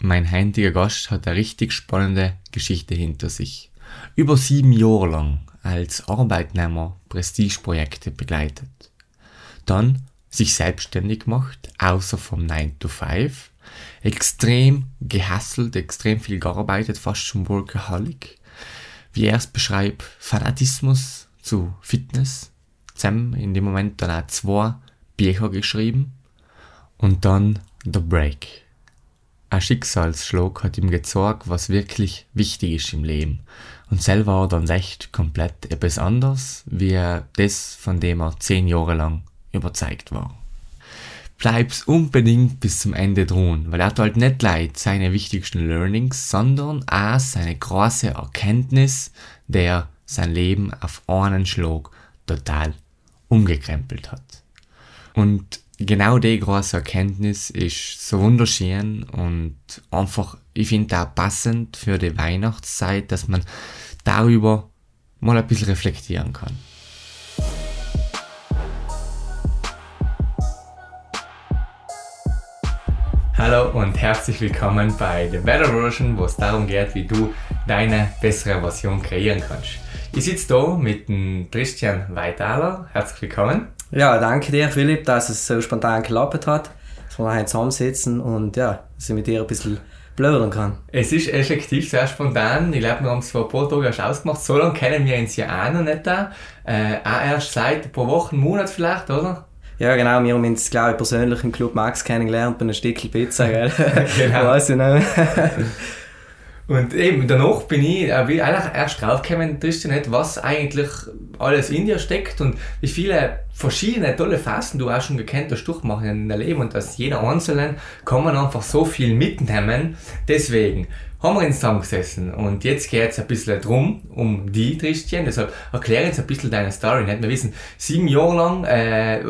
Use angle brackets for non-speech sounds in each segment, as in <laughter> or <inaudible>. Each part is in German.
Mein heutiger Gast hat eine richtig spannende Geschichte hinter sich. Über sieben Jahre lang als Arbeitnehmer Prestigeprojekte begleitet. Dann sich selbstständig gemacht, außer vom 9 to 5. Extrem gehasselt, extrem viel gearbeitet, fast schon Workaholic. Wie er es beschreibt, Fanatismus zu Fitness. Zusammen in dem Moment dann auch zwei Bücher geschrieben. Und dann The Break ein Schicksalsschlag hat ihm gezeigt, was wirklich wichtig ist im Leben. Und selber war dann echt komplett etwas anderes, wie das, von dem er zehn Jahre lang überzeugt war. Bleib's unbedingt bis zum Ende drohen, weil er hat halt nicht leid seine wichtigsten Learnings, sondern auch seine große Erkenntnis, der sein Leben auf einen Schlag total umgekrempelt hat. Und genau die große Erkenntnis ist so wunderschön und einfach, ich finde auch passend für die Weihnachtszeit, dass man darüber mal ein bisschen reflektieren kann. Hallo und herzlich willkommen bei The Better Version, wo es darum geht, wie du deine bessere Version kreieren kannst. Ich sitze da mit dem Christian Weitaler. Herzlich willkommen. Ja, danke dir, Philipp, dass es so spontan geklappt hat, dass wir hier zusammensitzen und ja, dass ich mit dir ein bisschen plaudern kann. Es ist effektiv sehr spontan. Ich glaube, wir haben es vor ein paar Tagen erst ausgemacht. So lange kennen wir uns ja auch noch nicht. Da. Äh, auch erst seit ein paar Wochen, Monat vielleicht, oder? Ja, genau. Wir haben uns, glaube ich, persönlich im Club Max kennengelernt bei einem Stückchen Pizza, gell? <laughs> genau. Weiß ich noch. Und eben danach bin ich äh, eigentlich erst draufgekommen, Tristan, was eigentlich alles in dir steckt und wie viele verschiedene tolle Phasen du auch schon gekannt hast durchmachen in deinem Leben und dass jeder Einzelne kann man einfach so viel mitnehmen. Deswegen haben wir uns zusammengesessen und jetzt geht es ein bisschen drum, um die Tristan, deshalb erkläre uns ein bisschen deine Story. Nicht? Wir wissen, sieben Jahre lang, äh,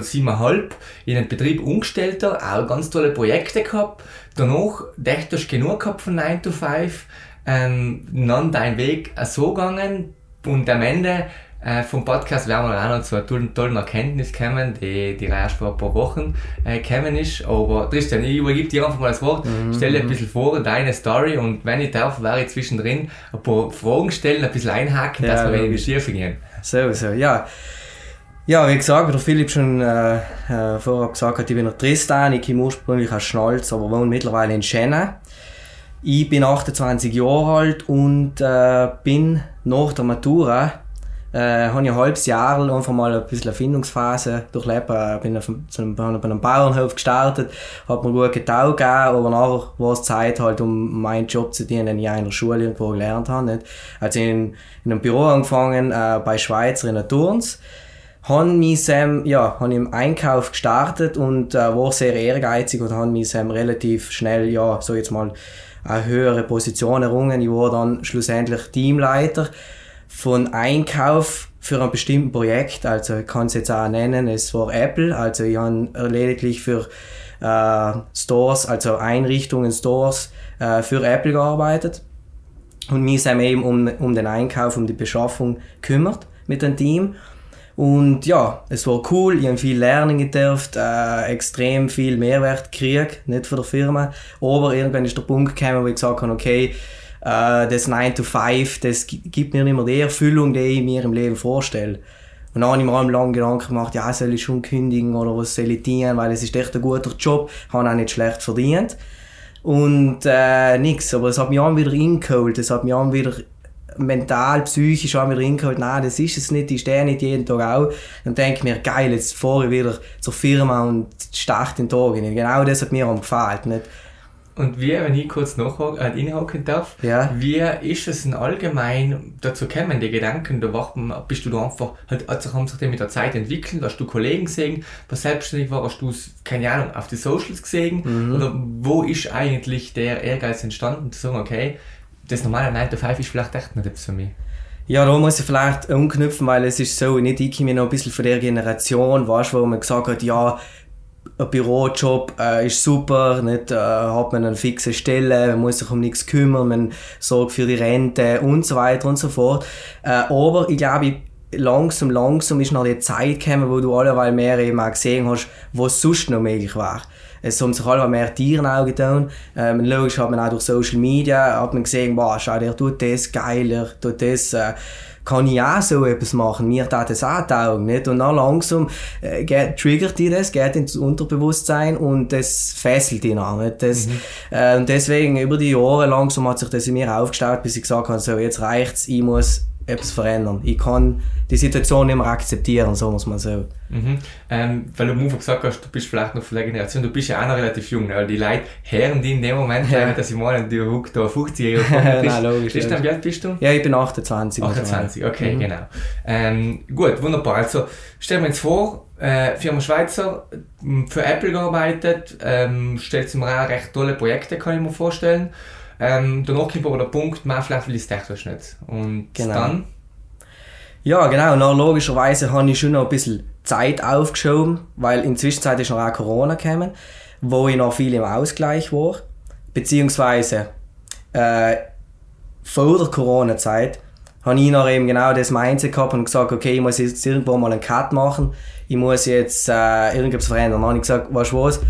siebeneinhalb, in einem Betrieb umgestellter, auch ganz tolle Projekte gehabt, danach dachte ich genug gehabt von 9 to 5, ähm, dann dein Weg so gegangen und am Ende äh, vom Podcast werden wir auch noch zu einer tollen, tollen Erkenntnis kommen, die, die erst vor ein paar Wochen äh, gekommen ist. Aber Tristan, ich übergebe dir einfach mal das Wort, mhm. stell dir ein bisschen vor, deine Story und wenn ich darf, werde ich zwischendrin ein paar Fragen stellen, ein bisschen einhaken, ja, dass wir in die Schiefe gehen. So, so, ja. Ja, wie gesagt, wie der Philipp schon äh, äh, vorher gesagt hat, ich bin der Tristan, ich komme ursprünglich aus Schnalz, aber wohne mittlerweile in Schenne. Ich bin 28 Jahre alt und äh, bin nach der Matura äh, habe ich ein halbes Jahr einfach mal ein bisschen Erfindungsphase durchlebt. Äh, bin auf, einem, bei einem Bauernhof gestartet, hat mir gut getaugt aber nachher war es Zeit halt, um meinen Job zu dienen, den ich in der Schule irgendwo gelernt habe. Nicht? Also in, in einem Büro angefangen, äh, bei Schweizer in der Turns haben mich ähm, ja, haben im Einkauf gestartet und äh, war sehr ehrgeizig und haben mich ähm, relativ schnell, ja, so jetzt mal eine höhere Position errungen. Ich war dann schlussendlich Teamleiter von Einkauf für ein bestimmtes Projekt, also ich kann es jetzt auch nennen, es war Apple, also ich habe lediglich für äh, Stores, also Einrichtungen, Stores äh, für Apple gearbeitet und mich eben um, um den Einkauf, um die Beschaffung kümmert mit dem Team. Und ja, es war cool, ich habe viel lernen gedurft, äh, extrem viel Mehrwert gekriegt, nicht von der Firma. Aber irgendwann ist der Punkt gekommen, wo ich gesagt habe, okay, äh, das 9 to 5, das gibt mir nicht mehr die Erfüllung, die ich mir im Leben vorstelle. Und dann habe ich mir auch lange Gedanken gemacht, ja, soll ich schon kündigen oder was soll ich tun, weil es ist echt ein guter Job, habe auch nicht schlecht verdient. Und äh, nix, aber es hat mich auch wieder reingeholt, es hat mich auch wieder mental, psychisch auch wieder reingeholt, nein, das ist es nicht, ich stehe nicht jeden Tag auch. Dann denke ich mir, geil, jetzt fahre ich wieder zur Firma und starte den Tag nicht. Genau das hat mir auch gefallen. Nicht? Und wie, wenn ich kurz nachhaken äh, darf, ja. wie ist es denn allgemein dazu gekommen, die Gedanken, da wachen, bist du da einfach, halt, also haben sich die mit der Zeit entwickelt, hast du Kollegen gesehen, was selbstständig war, hast du keine Ahnung, auf die Socials gesehen, mhm. oder wo ist eigentlich der Ehrgeiz entstanden, zu sagen, okay, das normale 9 to 5 ist vielleicht echt nicht etwas für mich? Ja, da muss ich vielleicht umknüpfen, weil es ist so, nicht ich komme noch ein bisschen von der Generation, weißt, wo man gesagt hat, ja, ein Bürojob äh, ist super, nicht, äh, hat man eine fixe Stelle, man muss sich um nichts kümmern, man sorgt für die Rente und so weiter und so fort. Äh, aber ich glaube, langsam, langsam ist noch die Zeit gekommen, wo du alleweil mehr eben auch gesehen hast, was sonst noch möglich war. Es haben sich alle mehr Tiere auch getan. Ähm, logisch hat man auch durch Social Media hat man gesehen, wow, schau, der tut das geil, der tut das... Äh, kann ich auch so etwas machen? Mir tat das auch taugen, nicht? Und dann langsam äh, geht, triggert die das, geht ins Unterbewusstsein und das fesselt ihn an, nicht? Das, mhm. äh, und deswegen über die Jahre langsam hat sich das in mir aufgestaut, bis ich gesagt habe, so, jetzt reicht's, ich muss etwas verändern. Ich kann die Situation nicht mehr akzeptieren, so muss man sagen. Mhm. Ähm, weil du am Anfang gesagt hast, du bist vielleicht noch von der Generation, du bist ja auch noch relativ jung, ne? die Leute hören die in dem Moment, ja. dass ich meine, du huckt da 50 Jahre <laughs> Nein, logisch. Bist du, wie alt bist du? Ja, ich bin 28. 28, okay, mhm. genau. Ähm, gut, wunderbar. Also, stellen wir uns vor, äh, Firma Schweizer, für Apple gearbeitet, ähm, stellt sich mir auch recht tolle Projekte, kann ich mir vorstellen. Ähm, danach kommt aber der Punkt, man vielleicht will es technisch nicht. Und genau. dann? Ja, genau. Und logischerweise habe ich schon noch ein bisschen Zeit aufgeschoben, weil in der Zwischenzeit ist noch auch Corona gekommen, wo ich noch viel im Ausgleich war. Beziehungsweise äh, vor der Corona-Zeit habe ich noch eben genau das Mindset gehabt und gesagt, okay, ich muss jetzt irgendwo mal einen Cut machen, ich muss jetzt äh, irgendwas verändern. dann habe ich gesagt, weißt du was,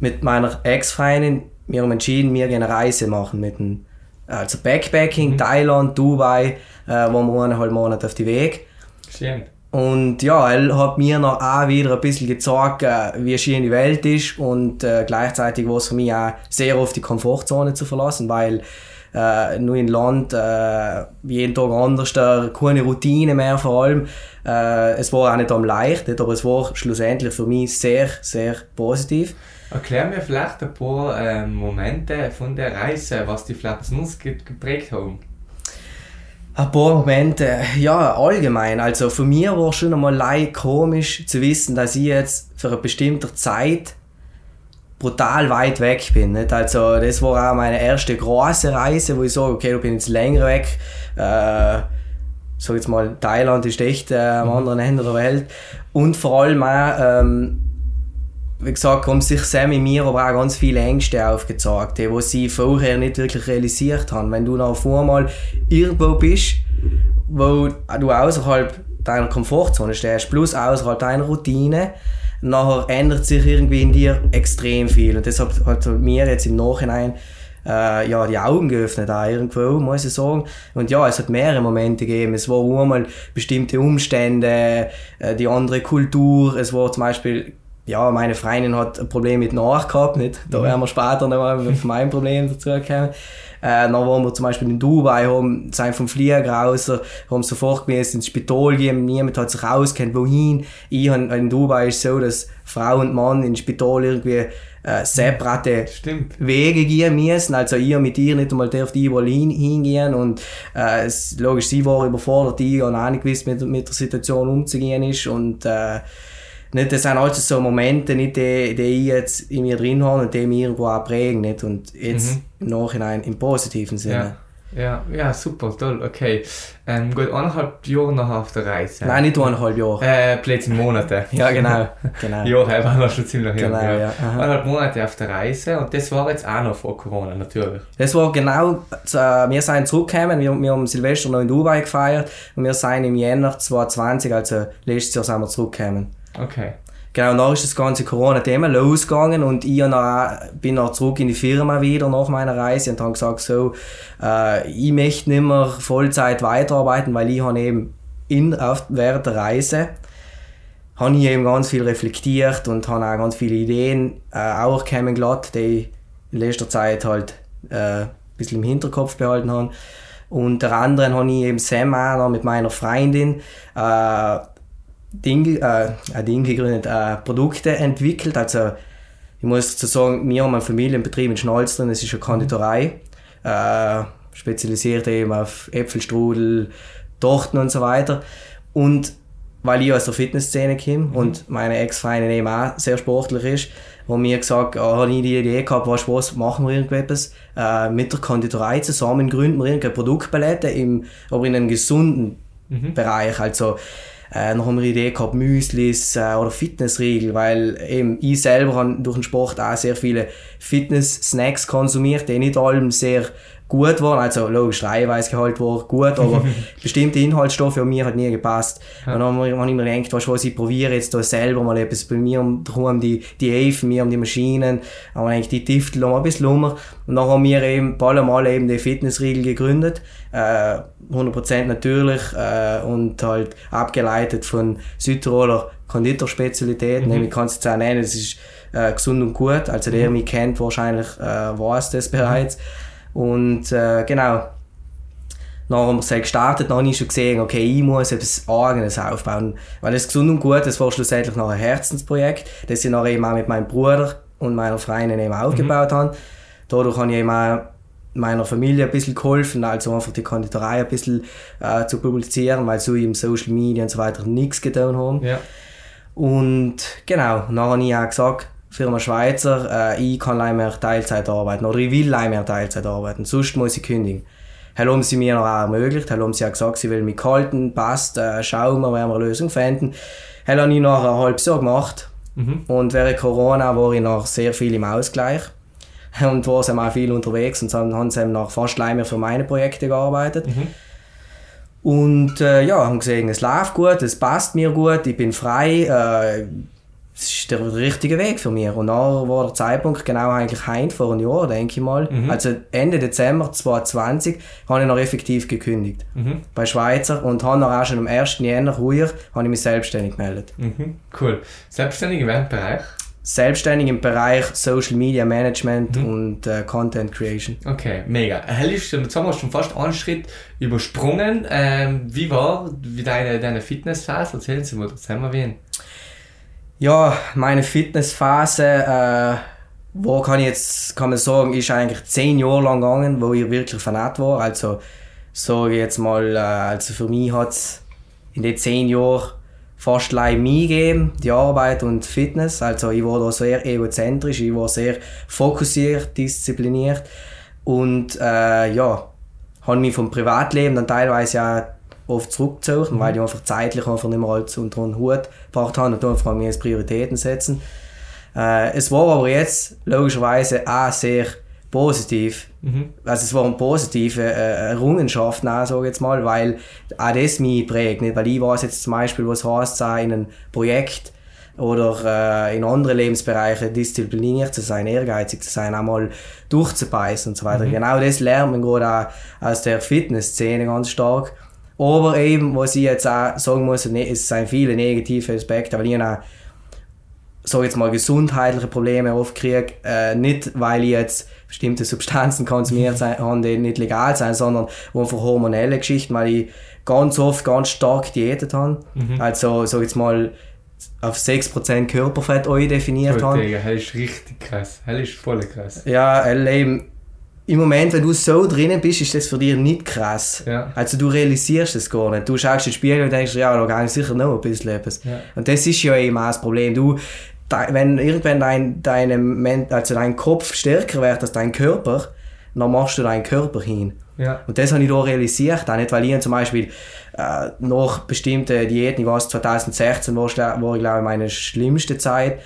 mit meiner Ex-Freundin, wir haben entschieden, wir gehen eine Reise machen mit einem, also Backpacking, mhm. Thailand, Dubai, äh, wo wir eineinhalb Monate auf die Weg. Schön. Und ja, er hat mir noch auch wieder ein bisschen gezeigt, äh, wie schön die Welt ist und äh, gleichzeitig war es für mich auch sehr oft die Komfortzone zu verlassen, weil äh, nur im Land äh, jeden Tag anders, da keine Routine mehr vor allem. Äh, es war auch nicht am leicht, aber es war schlussendlich für mich sehr, sehr positiv. Erklär mir vielleicht ein paar äh, Momente von der Reise, was die sonst geprägt haben. Ein paar Momente, ja, allgemein. Also für mich war es schon einmal leicht komisch zu wissen, dass ich jetzt für eine bestimmte Zeit brutal weit weg bin. Nicht? Also das war auch meine erste große Reise, wo ich sage, okay, du bin jetzt länger weg. Äh, sag jetzt mal, Thailand ist echt äh, am mhm. anderen Ende der Welt. Und vor allem auch, ähm, wie gesagt, haben sich Sam in mir aber auch ganz viele Ängste aufgezeigt, die sie vorher nicht wirklich realisiert haben. Wenn du noch vormal irgendwo bist, wo du außerhalb deiner Komfortzone stehst, plus außerhalb deiner Routine, nachher ändert sich irgendwie in dir extrem viel. Und deshalb hat mir jetzt im Nachhinein äh, ja, die Augen geöffnet, auch irgendwo, muss ich sagen. Und ja, es hat mehrere Momente gegeben. Es war einmal bestimmte Umstände, äh, die andere Kultur. Es war zum Beispiel ja, meine Freundin hat ein Problem mit Nach gehabt, nicht? Da mhm. werden wir später noch mal auf mein Problem dazu kommen. Äh, dann waren wir zum Beispiel in Dubai, haben, sind vom Flieger raus, haben sofort gewesen ins Spital gehen, niemand hat sich auskennt, wohin. Ich hab, in Dubai ist es so, dass Frau und Mann ins Spital irgendwie äh, separate Stimmt. Wege gehen müssen. Also ich mit ihr nicht einmal die wohl hin, hingehen und äh, es, logisch, sie war überfordert, ich habe auch nicht gewusst, mit, mit der Situation umzugehen ist und äh, nicht, das sind also so Momente, nicht die, die ich jetzt in mir drin habe und die mich irgendwo auch prägen. Nicht? Und jetzt mhm. im Nachhinein im positiven Sinne. Ja, ja, ja super, toll, okay. Ähm, gut, eineinhalb Jahre noch auf der Reise. Nein, nicht eineinhalb Jahre. Äh, plötzlich Monate. <laughs> ja, genau. genau. <laughs> Jahre waren wir schon ziemlich genau, hin. Ja. ja. Eineinhalb Monate auf der Reise und das war jetzt auch noch vor Corona, natürlich. Das war genau, äh, wir sind zurückgekommen, wir, wir haben Silvester noch in Dubai gefeiert und wir sind im Jänner 2020, also letztes Jahr sind wir zurückgekommen. Okay. Genau, und dann ist das ganze Corona-Thema losgegangen und ich noch, bin dann zurück in die Firma wieder nach meiner Reise und habe gesagt, so, äh, ich möchte nicht mehr Vollzeit weiterarbeiten, weil ich habe eben in, auf, während der Reise habe ich eben ganz viel reflektiert und habe auch ganz viele Ideen äh, auch kennengelernt, die ich in letzter Zeit halt äh, ein bisschen im Hinterkopf behalten habe. Und der anderen habe ich eben Sam auch mit meiner Freundin äh, Ding, äh, ein Ding gegründet, äh, Produkte entwickelt. Also ich muss dazu sagen, wir haben einen Familienbetrieb in Schnalz drin, es ist eine Konditorei, äh, spezialisiert eben auf Äpfelstrudel, Torten und so weiter. Und weil ich aus der Fitnessszene komme mhm. und meine Ex-Freundin eben auch sehr sportlich ist, haben wir gesagt, oh, habe ich die Idee gehabt, was, was machen wir irgendetwas äh, mit der Konditorei zusammen, gründen wir irgendeine Produktpalette, im, aber in einem gesunden mhm. Bereich. Also äh, noch haben wir Idee gehabt, Müslis äh, oder Fitnessriegel, weil eben ich selber durch den Sport auch sehr viele Fitness-Snacks konsumiert, die nicht allem sehr gut waren. Also logisch, Eiweißgehalt war gut, aber <laughs> bestimmte Inhaltsstoffe haben mir halt nie gepasst. Ja. Und dann habe ich mir gedacht, weißt du was, ich probiere jetzt da selber mal etwas. Bei mir um, darum die, die Häfen, mir um die Maschinen, aber eigentlich die Tiftel noch ein bisschen lummer. Und dann haben wir eben ein Mal eben die Fitnessriegel gegründet. Äh, 100% natürlich äh, und halt abgeleitet von Südtiroler Konditorspezialitäten. Mhm. Ich kann es jetzt auch nennen, das ist äh, gesund und gut. Also der mhm. mich kennt, wahrscheinlich äh, weiß das bereits. Mhm. Und äh, genau, dann haben wir es gestartet, dann habe ich schon gesehen, okay, ich muss etwas Eigenes aufbauen. Weil das gesund und gut, das war schlussendlich noch ein Herzensprojekt, das ich nachher eben auch mit meinem Bruder und meiner Freundin eben aufgebaut mhm. habe. Dadurch habe ich eben auch meiner Familie ein bisschen geholfen, also einfach die Konditorei ein bisschen äh, zu publizieren, weil so im Social Media und so weiter nichts getan haben. Ja. Und genau, dann habe ich auch gesagt, Firma Schweizer, äh, ich kann nicht mehr Teilzeit arbeiten oder ich will nicht mehr Teilzeit arbeiten, sonst muss ich kündigen. Hallo haben sie mir noch auch ermöglicht, hallo haben sie auch gesagt, sie will mich halten, passt, äh, schauen wir, werden wir eine Lösung finden. Hallo habe ich noch ein halbes Jahr gemacht mhm. und während Corona war ich noch sehr viel im Ausgleich <laughs> und war auch viel unterwegs und dann haben sie noch fast mehr für meine Projekte gearbeitet. Mhm. Und äh, ja, haben gesehen, es läuft gut, es passt mir gut, ich bin frei, äh, das ist der richtige Weg für mich. Und dann war der Zeitpunkt genau eigentlich heim vor einem Jahr, denke ich mal. Mhm. Also Ende Dezember 2020 habe ich noch effektiv gekündigt. Mhm. Bei Schweizer und habe dann auch schon am 1. Jänner ruhig habe ich mich selbstständig gemeldet. Mhm. Cool. Selbstständig in welchem Bereich? Selbstständig im Bereich Social Media Management mhm. und äh, Content Creation. Okay, mega. Jetzt haben wir schon fast einen Schritt übersprungen. Ähm, wie war wie deine, deine Fitnessphase? Erzählen Sie mal, das haben wir wen. Ja, meine Fitnessphase, äh, wo kann ich jetzt, kann man sagen, ist eigentlich zehn Jahre lang gegangen, wo ich wirklich vernetzt war. Also, sage ich jetzt mal, äh, also für mich hat es in den zehn Jahren fast allein mich gegeben, die Arbeit und Fitness. Also, ich war da sehr egozentrisch, ich war sehr fokussiert, diszipliniert und, äh, ja, habe mich vom Privatleben dann teilweise auch oft zurückgezogen, mhm. weil ich einfach zeitlich einfach nicht mehr alles unter den Hut gebracht habe und einfach mir Prioritäten setzen. Äh, es war aber jetzt logischerweise auch sehr positiv. Mhm. Also es war eine positive äh, Errungenschaft, sage ich jetzt mal, weil auch das mich prägt. Nicht? Weil ich weiß jetzt zum Beispiel, was heißt, in einem Projekt oder äh, in anderen Lebensbereichen diszipliniert zu sein, ehrgeizig zu sein, einmal durchzubeißen und so weiter. Mhm. Genau das lernt man gerade auch aus der Fitnessszene ganz stark. Aber eben, was ich jetzt auch sagen muss, es sind viele negative Aspekte, weil ich auch, sag jetzt mal, gesundheitliche Probleme oft kriege. Äh, nicht, weil ich jetzt bestimmte Substanzen konsumiert <laughs> habe, die nicht legal sind, sondern einfach hormonelle Geschichten, weil ich ganz oft ganz stark diätet habe. Mhm. Also, sag jetzt mal, auf 6% Körperfett definiert habe. Das ist richtig krass. Das ist voll krass. Ja, eben im Moment, wenn du so drinnen bist, ist das für dich nicht krass. Ja. Also du realisierst es gar nicht. Du schaust in den Spiegel und denkst, ja, da kann ich sicher noch ein bisschen etwas. Ja. Und das ist ja eben auch das Problem. Du, wenn irgendwann dein, deine, also dein Kopf stärker wird als dein Körper, dann machst du deinen Körper hin. Ja. Und das habe ich da realisiert, auch nicht, weil ich zum Beispiel äh, nach bestimmten Diäten, ich weiß, 2016 war, war ich glaube ich meine schlimmste Zeit,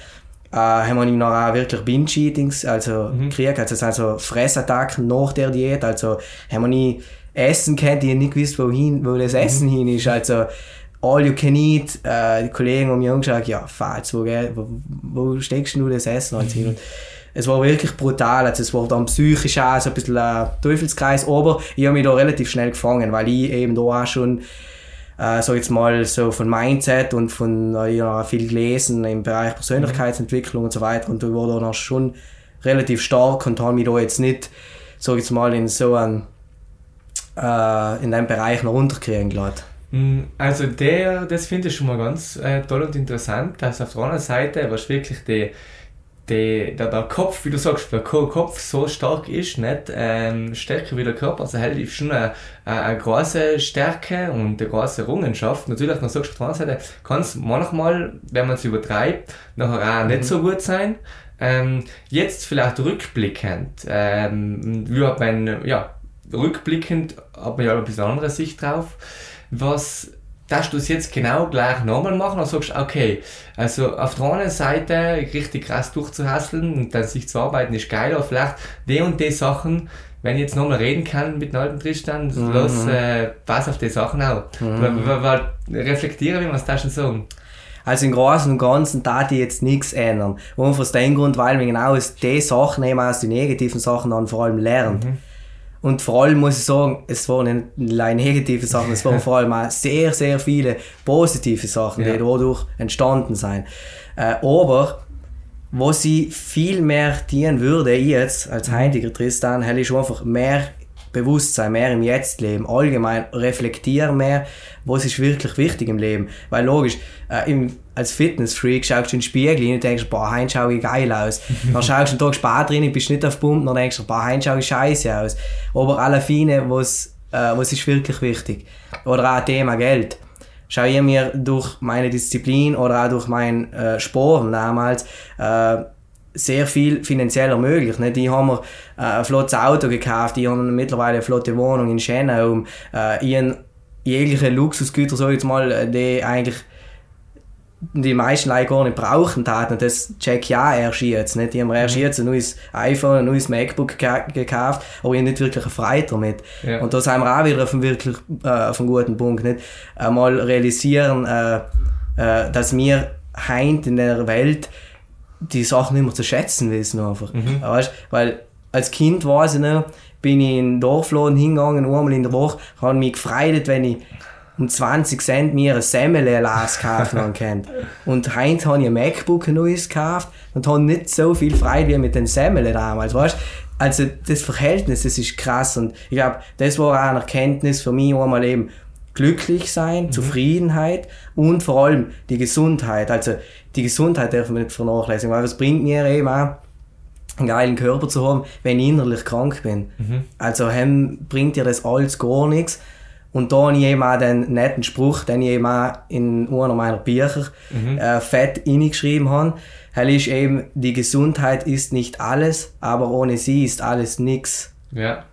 äh, haben wir noch auch wirklich Binge-Eatings also mhm. gekriegt, also, also Fressattacken nach der Diät, also haben wir nie Essen kennt, ich nicht gewusst, wohin, wo das mhm. Essen mhm. hin ist, also all you can eat, äh, die Kollegen haben mich angeschaut, ja, falsch, wo, wo, wo steckst du das Essen halt hin? Und es war wirklich brutal, also es war dann psychisch auch so ein bisschen ein Teufelskreis, aber ich habe mich da relativ schnell gefangen, weil ich eben da auch schon äh, so jetzt mal so von Mindset und von äh, ja, viel gelesen im Bereich Persönlichkeitsentwicklung und so weiter und da war dann schon relativ stark und habe mich da jetzt nicht so jetzt mal in so ein äh, in einem Bereich noch runterkriegen gelassen. Mm, also der, das finde ich schon mal ganz äh, toll und interessant, dass auf der anderen Seite was wirklich die der, der, der Kopf, wie du sagst, der Kopf so stark ist, nicht ähm, stärker wie der Körper. Also halt ist schon eine, eine große Stärke und eine große Errungenschaft. Natürlich, dann sagst du auf der anderen Seite, kann es manchmal, wenn man es übertreibt, nachher auch nicht so gut sein. Ähm, jetzt vielleicht rückblickend, ähm, wie hat man, ja, rückblickend hat man ja ein bisschen andere Sicht drauf. Was darfst du es jetzt genau gleich nochmal machen oder sagst okay, also auf der einen Seite richtig krass durchzuhasseln und dann sich zu arbeiten ist geil, aber vielleicht die und die Sachen, wenn ich jetzt nochmal reden kann mit dem alten Tristan, mhm. los, äh, pass auf die Sachen auch. Mhm. Reflektieren, wie man es da schon sagen. Also im Großen und Ganzen da die jetzt nichts ändern. Und aus dem Grund, weil wir genau aus den Sachen eben aus den negativen Sachen dann vor allem lernen. Mhm. Und vor allem muss ich sagen, es waren nicht allein negative Sachen, es waren <laughs> vor allem auch sehr, sehr viele positive Sachen, ja. die dadurch entstanden sind. Äh, aber was ich viel mehr dienen würde, jetzt als heutiger Tristan, hätte ich einfach mehr Bewusstsein, mehr im Jetzt leben, allgemein reflektieren mehr, was ist wirklich wichtig im Leben. Weil logisch, äh, im, als Fitnessfreak schaust du in den Spiegel und denkst, boah, heute schaue ich geil aus. <laughs> dann schaust du einen Tag später rein, bist nicht auf Pump, dann denkst du, boah, heute schaue ich scheiße aus. Aber alle Fine, was, äh, was ist wirklich wichtig. Oder auch Thema Geld. Schau ich mir durch meine Disziplin oder auch durch mein äh, Sport damals äh, sehr viel finanziell ermöglicht. Ne? Die haben mir äh, ein flottes Auto gekauft, die haben mittlerweile eine flotte Wohnung in Schenau. Äh, ihren jegliche Luxusgüter, so jetzt mal, äh, die eigentlich die meisten Leute gar nicht brauchen taten. Das check ja erst jetzt. Nicht? Die haben erst mhm. jetzt ein neues iPhone, ein neues MacBook gekauft, aber ich nicht wirklich eine Freude damit. Ja. Und da sind wir auch wieder auf einem, wirklich, äh, auf einem guten Punkt. Nicht? Einmal realisieren, äh, äh, dass wir heute in der Welt die Sachen nicht mehr zu schätzen wissen einfach. Mhm. Weißt? Weil als Kind weiß ich noch, bin ich in den Dorfladen hingegangen, einmal in der Woche, habe mich gefreut, wenn ich um 20 Cent mir ein Semmel-Las kaufen kann. Und heute habe ich ein MacBook neues gekauft und habe nicht so viel Freude wie mit den Semmeln damals, weißt Also das Verhältnis, das ist krass und ich glaube, das war auch eine Erkenntnis für mich einmal eben, glücklich sein, mhm. Zufriedenheit und vor allem die Gesundheit. Also die Gesundheit darf man nicht vernachlässigen, weil es bringt mir eben auch, einen geilen Körper zu haben, wenn ich innerlich krank bin. Mhm. Also hem bringt dir das alles gar nichts. Und da habe ich eben auch den netten Spruch, den ich eben auch in einer meiner Bücher mhm. äh, fett hineingeschrieben habe. Er ist eben, die Gesundheit ist nicht alles, aber ohne sie ist alles nichts. Ja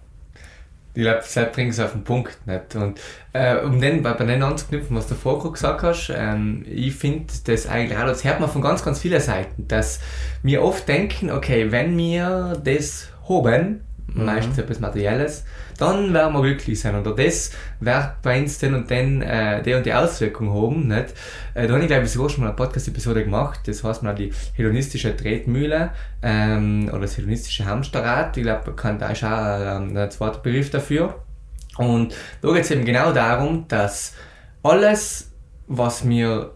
ich glaube, das bringt es auf den Punkt nicht. Und äh, um den, bei, bei den anzuknüpfen, was du vorher gesagt hast, ähm, ich finde das eigentlich auch, das hört man von ganz, ganz vielen Seiten, dass wir oft denken, okay, wenn wir das haben, mhm. meistens etwas Materielles, dann werden wir glücklich sein. Oder das wird bei uns den und den, äh, die und die Auswirkungen haben. Nicht? Äh, da habe ich, glaube ich, sogar schon mal eine Podcast-Episode gemacht. Das heißt mal die hedonistische Tretmühle ähm, oder das hedonistische Hamsterrad. Ich glaube, da ist auch ähm, ein zweiter Begriff dafür. Und da geht es eben genau darum, dass alles, was mir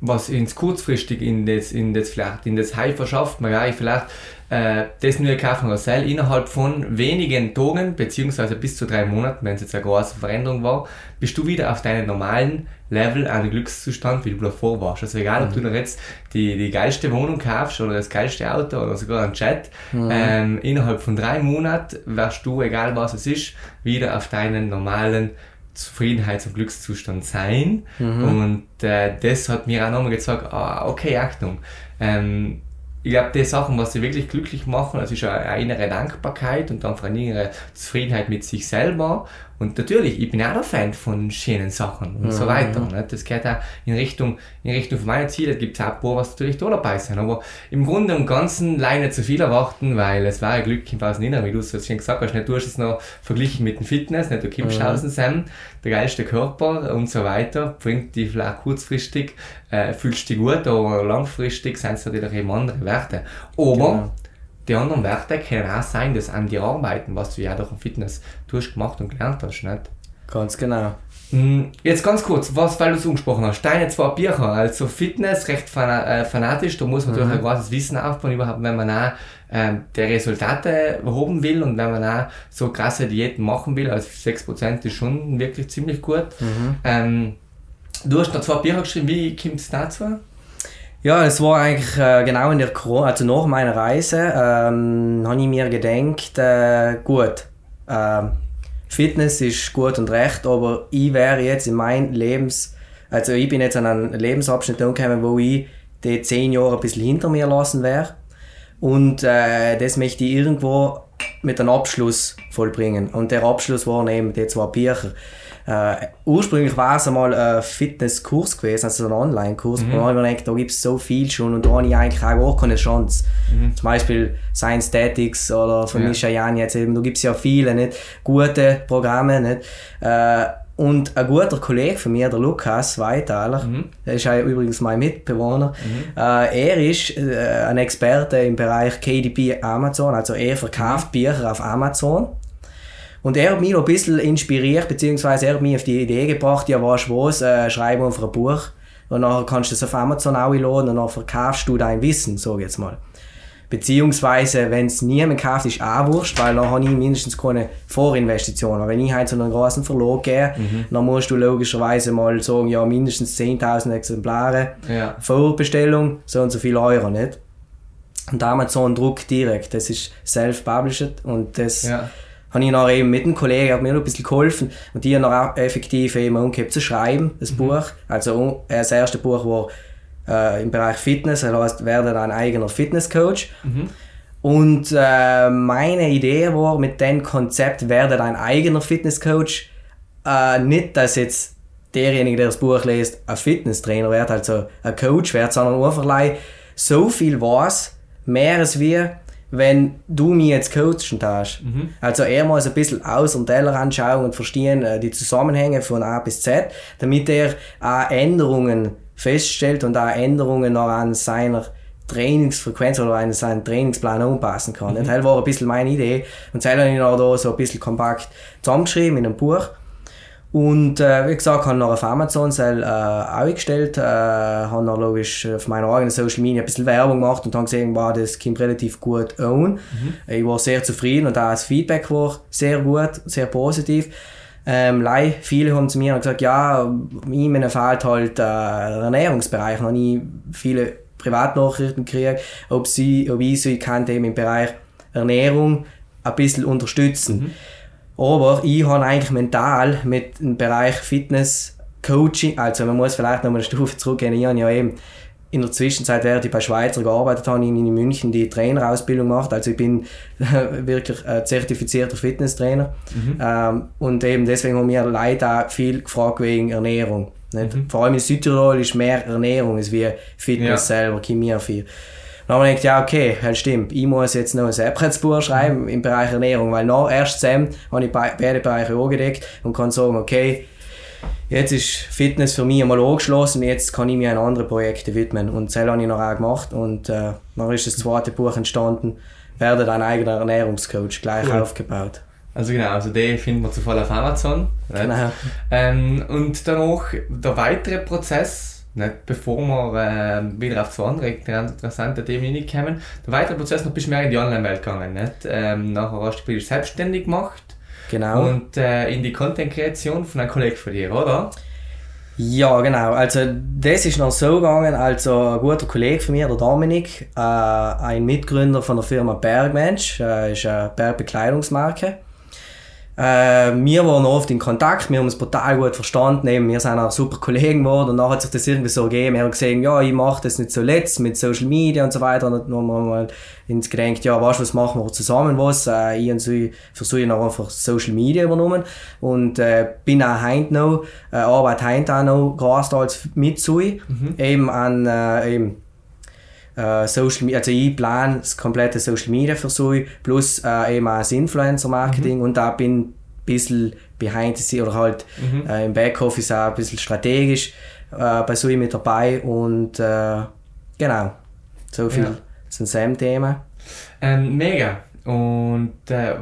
was ins kurzfristig in das, in das vielleicht in das High verschafft, man ja vielleicht äh, das neue Kaufenkarussell innerhalb von wenigen Tagen, beziehungsweise bis zu drei Monaten, wenn es jetzt eine große Veränderung war, bist du wieder auf deinem normalen Level, einen Glückszustand, wie du davor warst. Also egal, ob du noch jetzt die, die geilste Wohnung kaufst oder das geilste Auto oder sogar einen Chat, mhm. ähm, innerhalb von drei Monaten wirst du, egal was es ist, wieder auf deinen normalen Zufriedenheits- und Glückszustand sein. Mhm. Und äh, das hat mir auch nochmal gesagt, ah, okay, Achtung, ähm, ich glaube, die Sachen, was sie wirklich glücklich machen, das ist eine innere Dankbarkeit und einfach eine innere Zufriedenheit mit sich selber und natürlich, ich bin auch ein Fan von schönen Sachen und mhm. so weiter. Ne? Das geht auch in Richtung, in Richtung von meinen Zielen. Es gibt auch ein paar, was natürlich da dabei sind. Aber im Grunde und Ganzen leider nicht zu viel erwarten, weil es war ein Glück im Außeninneren, wie du es schon gesagt hast. Nicht, du hast es noch verglichen mit dem Fitness, nicht, du kommst mhm. außen Sam, der geilste Körper und so weiter, bringt dich vielleicht kurzfristig, äh, fühlst dich gut, aber langfristig sind es natürlich eben andere Werte. Aber genau die anderen Werte können auch sein, dass an die arbeiten, was du ja durch den Fitness durchgemacht und gelernt hast, nicht? Ganz genau. Hm, jetzt ganz kurz, was, weil du es angesprochen hast, deine zwei Bücher, also Fitness, recht äh, fanatisch, da muss man mhm. natürlich ein großes Wissen aufbauen, überhaupt, wenn man auch ähm, die Resultate haben will und wenn man auch so krasse Diäten machen will, also 6% ist schon wirklich ziemlich gut. Mhm. Ähm, du hast noch zwei Bücher geschrieben, wie kommt es dazu? Ja, es war eigentlich äh, genau in der Corona, also nach meiner Reise, ähm, habe ich mir gedacht, äh, gut, äh, Fitness ist gut und recht, aber ich wäre jetzt in meinem Lebens, also ich bin jetzt an einen Lebensabschnitt angekommen, wo ich die zehn Jahre ein bisschen hinter mir lassen wäre. Und äh, das möchte ich irgendwo mit einem Abschluss vollbringen. Und der Abschluss waren eben die zwei Bücher. Äh, ursprünglich war es einmal ein Fitnesskurs gewesen, also ein Online-Kurs. Mhm. Und dann habe ich mir gedacht, da gibt es so viel schon und da habe ich eigentlich auch keine Chance. Mhm. Zum Beispiel Science Statics oder von ja. Misha Jan jetzt eben, da gibt es ja viele nicht? gute Programme. Nicht? Äh, und ein guter Kollege von mir, der Lukas Weitaler, mhm. der ist ja übrigens mein Mitbewohner, mhm. äh, er ist äh, ein Experte im Bereich KDP Amazon, also er verkauft mhm. Bücher auf Amazon. Und er hat mich noch ein bisschen inspiriert, beziehungsweise er hat mich auf die Idee gebracht, ja, weißt du was, äh, schreibe einfach ein Buch und dann kannst du es auf Amazon auch laden und dann verkaufst du dein Wissen, sag ich jetzt mal. Beziehungsweise, wenn es niemand kauft, ist auch wurscht, weil dann habe ich mindestens keine Vorinvestition. Aber wenn ich halt zu einem großen Verlag gehe, mhm. dann musst du logischerweise mal sagen, ja, mindestens 10.000 Exemplare ja. Vorbestellung, so und so viel Euro, nicht? Und Amazon druckt direkt, das ist self-published und das ja. Habe ich nachher eben mit einem Kollegen, hat mir noch ein bisschen geholfen und die haben auch effektiv eben umgekehrt zu schreiben, das mhm. Buch. Also das erste Buch war äh, im Bereich Fitness, das heißt, werde ein eigener Fitnesscoach. Mhm. Und äh, meine Idee war mit dem Konzept, werde ein eigener Fitnesscoach, äh, nicht, dass jetzt derjenige, der das Buch liest, ein Fitnesstrainer wird, also ein Coach wird, sondern einfach so viel weiß, mehr als wir, wenn du mich jetzt coachen darfst. Mhm. Also er muss ein bisschen aus dem Teller anschauen und verstehen äh, die Zusammenhänge von A bis Z, damit er auch Änderungen feststellt und auch Änderungen noch an seiner Trainingsfrequenz oder an seinen Trainingsplan anpassen kann. Mhm. Das war ein bisschen meine Idee und das habe ich noch da so ein bisschen kompakt zusammengeschrieben in einem Buch. Und äh, wie gesagt, habe noch auf Amazon äh, eingestellt, äh, habe noch logisch auf meiner eigenen Social Media ein bisschen Werbung gemacht und habe gesehen, wow, das kommt relativ gut an. Mhm. Ich war sehr zufrieden und auch das Feedback war sehr gut, sehr positiv. Ähm, viele haben zu mir gesagt, ja, ihm fehlt halt äh, der Ernährungsbereich. Noch nie viele Privatnachrichten gekriegt, ob, sie, ob ich sie kann im Bereich Ernährung ein bisschen unterstützen. Mhm. Aber ich habe eigentlich mental mit dem Bereich Fitness, Coaching, also man muss vielleicht noch mal eine Stufe zurückgehen, ich habe ja eben in der Zwischenzeit, während ich bei Schweizer gearbeitet habe, in München die Trainerausbildung gemacht. Also ich bin wirklich äh, zertifizierter Fitnesstrainer. Mhm. Ähm, und eben deswegen haben wir leider auch viel gefragt wegen Ernährung. Mhm. Vor allem in Südtirol ist mehr Ernährung als wie Fitness ja. selber, Chemie viel. Dann habe ich gedacht, ja, okay, halt stimmt. Ich muss jetzt noch ein Separates-Buch schreiben mhm. im Bereich Ernährung, weil nach erst Sam habe ich beide Bereiche angedeckt und kann sagen, okay, jetzt ist Fitness für mich einmal angeschlossen, jetzt kann ich mir an andere Projekte widmen. Und das habe ich noch auch gemacht. Und äh, dann ist das zweite Buch entstanden, werde dein eigener Ernährungscoach gleich cool. aufgebaut. Also genau, also den finden wir zuvor auf Amazon. Nicht? Genau. Ähm, und danach der weitere Prozess, nicht, bevor wir äh, wieder auf zwei andere interessante Themen kommen, der weitere Prozess, noch bist du mehr in die Online-Welt gegangen. Nicht? Ähm, nachher hast du dich selbstständig gemacht Genau. Und äh, in die Content-Kreation von einem Kollegen von dir, oder? Ja, genau. Also das ist noch so gegangen, also ein guter Kollege von mir, der Dominik, äh, ein Mitgründer von der Firma Bergmensch, äh, ist eine Bergbekleidungsmarke. Äh, wir waren oft in Kontakt, wir haben uns total gut verstanden, eben, wir sind auch super Kollegen geworden und dann hat sich das irgendwie so gegeben, er hat gesehen, ja, ich mache das nicht so letzt mit Social Media und so weiter und dann haben wir mal ins gedacht, ja, weißt du, was machen wir zusammen was, äh, ich und sie versuche noch einfach Social Media übernommen und äh, bin auch heute noch, äh, arbeite heute auch noch großteils mit Sui, mhm. eben an, äh, eben, Uh, Social Media, also ich plane das komplette Social Media für Sui, plus uh, eben das Influencer-Marketing mhm. und da bin ein bisschen behind the scenes oder halt mhm. uh, im Backoffice auch ein bisschen strategisch bei Sui mit dabei und genau, so viel ja. zum Sam-Thema. Ähm, mega. Und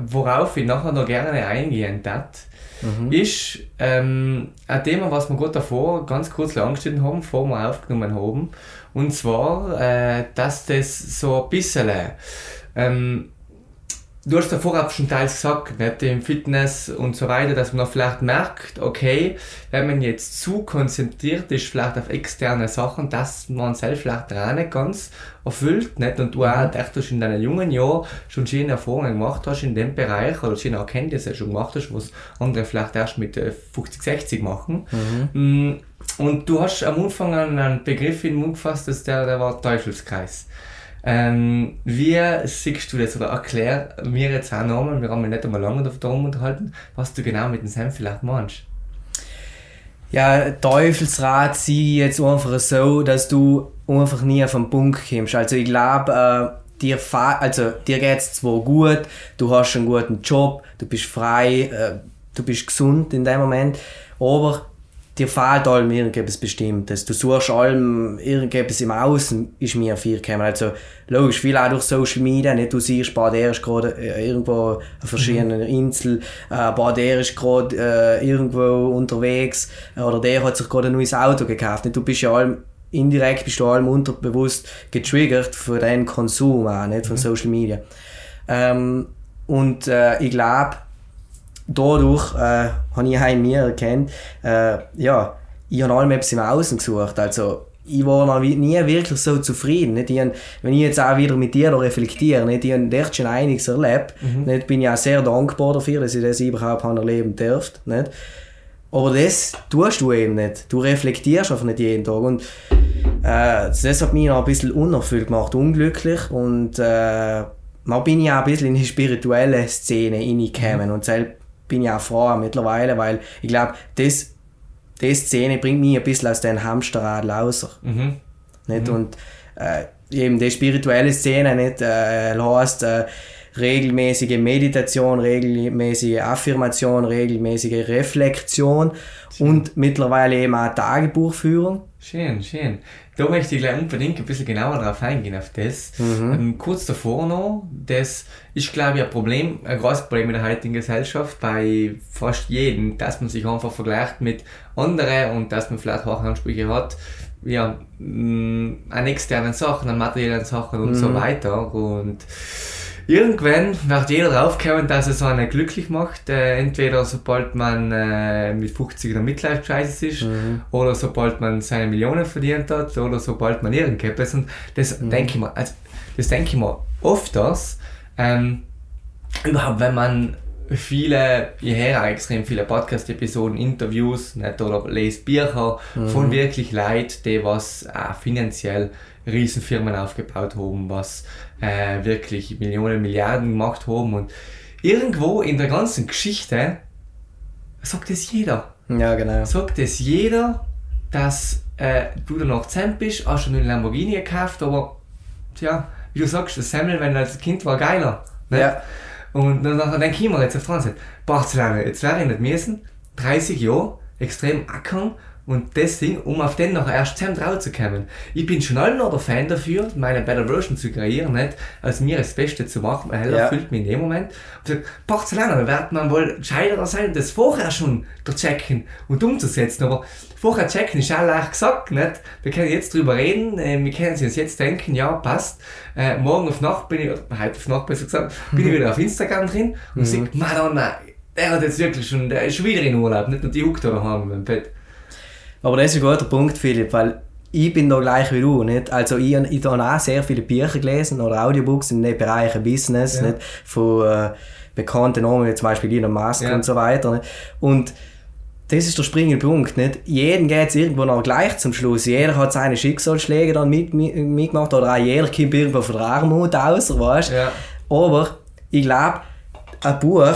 worauf ich nachher noch gerne eingehen darf, mhm. ist ähm, ein Thema, was wir gut davor ganz kurz angestellt haben, bevor wir aufgenommen haben. Und zwar, äh, dass das so ein bisschen ähm, du hast ja vorab schon teils gesagt, nicht, im Fitness und so weiter, dass man vielleicht merkt, okay, wenn man jetzt zu konzentriert ist, vielleicht auf externe Sachen, dass man selbst vielleicht auch nicht ganz erfüllt, nicht? Und du auch, mhm. dass du in deinen jungen Jahren schon schöne Erfahrungen gemacht hast in dem Bereich oder schöne Erkenntnisse schon gemacht hast, was andere vielleicht erst mit 50, äh, 60 machen. Mhm. Mm, und du hast am Anfang einen Begriff in den Mund gefasst, dass der, der war Teufelskreis. Ähm, wie siehst du das oder erklär mir jetzt auch nochmal, wir haben ja nicht einmal lange darum unterhalten, was du genau mit dem Senf vielleicht meinst? Ja, Teufelsrad sei jetzt einfach so, dass du einfach nie auf den Punkt kommst. Also ich glaube, äh, dir, also, dir geht es zwar gut, du hast einen guten Job, du bist frei, äh, du bist gesund in dem Moment, aber dir fehlt allem irgendetwas Bestimmtes. Du suchst allem irgendetwas im Außen, ist mir viel gekommen. Also, logisch, viel auch durch Social Media. Nicht, du siehst, bah, der ist gerade äh, irgendwo an verschiedenen mhm. Inseln, äh, bah, der ist gerade äh, irgendwo unterwegs, oder der hat sich gerade ein neues Auto gekauft. Nicht, du bist ja allem indirekt bist du allem unterbewusst getriggert für deinen Konsum, auch, nicht von mhm. Social Media. Ähm, und äh, ich glaube, dadurch äh, habe ich in mir erkannt, äh, ja, ich habe allem etwas im Außen gesucht. Also, ich war noch nie wirklich so zufrieden. Nicht? Ich, wenn ich jetzt auch wieder mit dir reflektiere, nicht? ich habe echt schon einiges erlebt. Mhm. Nicht? Bin ich auch sehr dankbar dafür, dass ich das überhaupt erleben durfte. Nicht? Aber das tust du eben nicht. Du reflektierst einfach nicht jeden Tag. Und äh, das hat mich noch ein bisschen unerfüllt gemacht, unglücklich. Und äh, dann bin ich auch ein bisschen in die spirituelle Szene reingekommen. Mhm. Und selbst bin ich auch froh mittlerweile, weil ich glaube, das, die Szene bringt mich ein bisschen aus dem Hamsterrad raus. Mhm. Nicht? Mhm. Und äh, eben die spirituelle Szene nicht, äh, heißt, äh, regelmäßige Meditation, regelmäßige Affirmation, regelmäßige Reflexion schön. und mittlerweile eben auch Tagebuchführung. Schön, schön. Da möchte ich gleich unbedingt ein bisschen genauer drauf eingehen, auf das. Mhm. Ähm, kurz davor noch, das ist, glaube ich, ein Problem, ein großes Problem in der heutigen Gesellschaft, bei fast jedem, dass man sich einfach vergleicht mit anderen und dass man vielleicht auch Ansprüche hat, ja, mm, an externen Sachen, an materiellen Sachen und mhm. so weiter. Und irgendwann wird jeder draufkommen, dass es einen glücklich macht. Äh, entweder sobald man äh, mit 50 in der Midlife-Crisis ist, mhm. oder sobald man seine Millionen verdient hat, oder sobald man irgendetwas. Und das mhm. denke ich mal, also, das denke ich mal öfters, ähm, überhaupt wenn man viele, ich höre extrem viele Podcast-Episoden, Interviews nicht, oder lese Bücher mhm. von wirklich Leuten, die was äh, finanziell Riesenfirmen aufgebaut haben, was äh, wirklich Millionen, Milliarden gemacht haben und irgendwo in der ganzen Geschichte sagt es jeder. Ja, genau. Sagt es jeder, dass äh, du danach Cent bist, hast schon einen Lamborghini gekauft, aber tja, wie du sagst, das Semmel, wenn du als Kind war, geiler. Ne? Ja. Und dann, dann ich mir jetzt auf der anderen Seite, Barcelona, jetzt wäre ich nicht müssen, 30 Jahre extrem ackern und Ding, um auf den noch erst zusammen drauf zu kommen. Ich bin schon alle noch der Fan dafür, meine Better Version zu kreieren, nicht als mir das Beste zu machen, weil ja. erfüllt mich in dem Moment. Und sagt, Barcelona, da wird man wohl gescheiter sein, das vorher schon zu checken und umzusetzen. Aber vorher checken ist auch leicht gesagt, nicht? Wir können jetzt drüber reden, äh, wir können uns jetzt denken, ja, passt. Äh, morgen auf Nacht bin ich, heute auf Nacht besser gesagt, bin ich wieder auf Instagram drin und mhm. sehe, Madonna, der hat jetzt wirklich schon, der ist schon wieder in Urlaub, nicht? Und die huckt da daheim im Bett. Aber das ist ein guter Punkt, Philipp, weil ich bin da gleich wie du. Nicht? Also ich, ich habe auch sehr viele Bücher gelesen oder Audiobooks in den Bereichen Business, ja. nicht? von äh, bekannten Namen wie zum Beispiel Elon Musk ja. und so weiter. Nicht? Und das ist der springende Punkt. Nicht? Jeden geht es irgendwo noch gleich zum Schluss. Jeder hat seine Schicksalsschläge dann mit, mit, mitgemacht oder auch jeder kommt irgendwo von der Armut aus, weißt? Ja. Aber ich glaube, ein Buch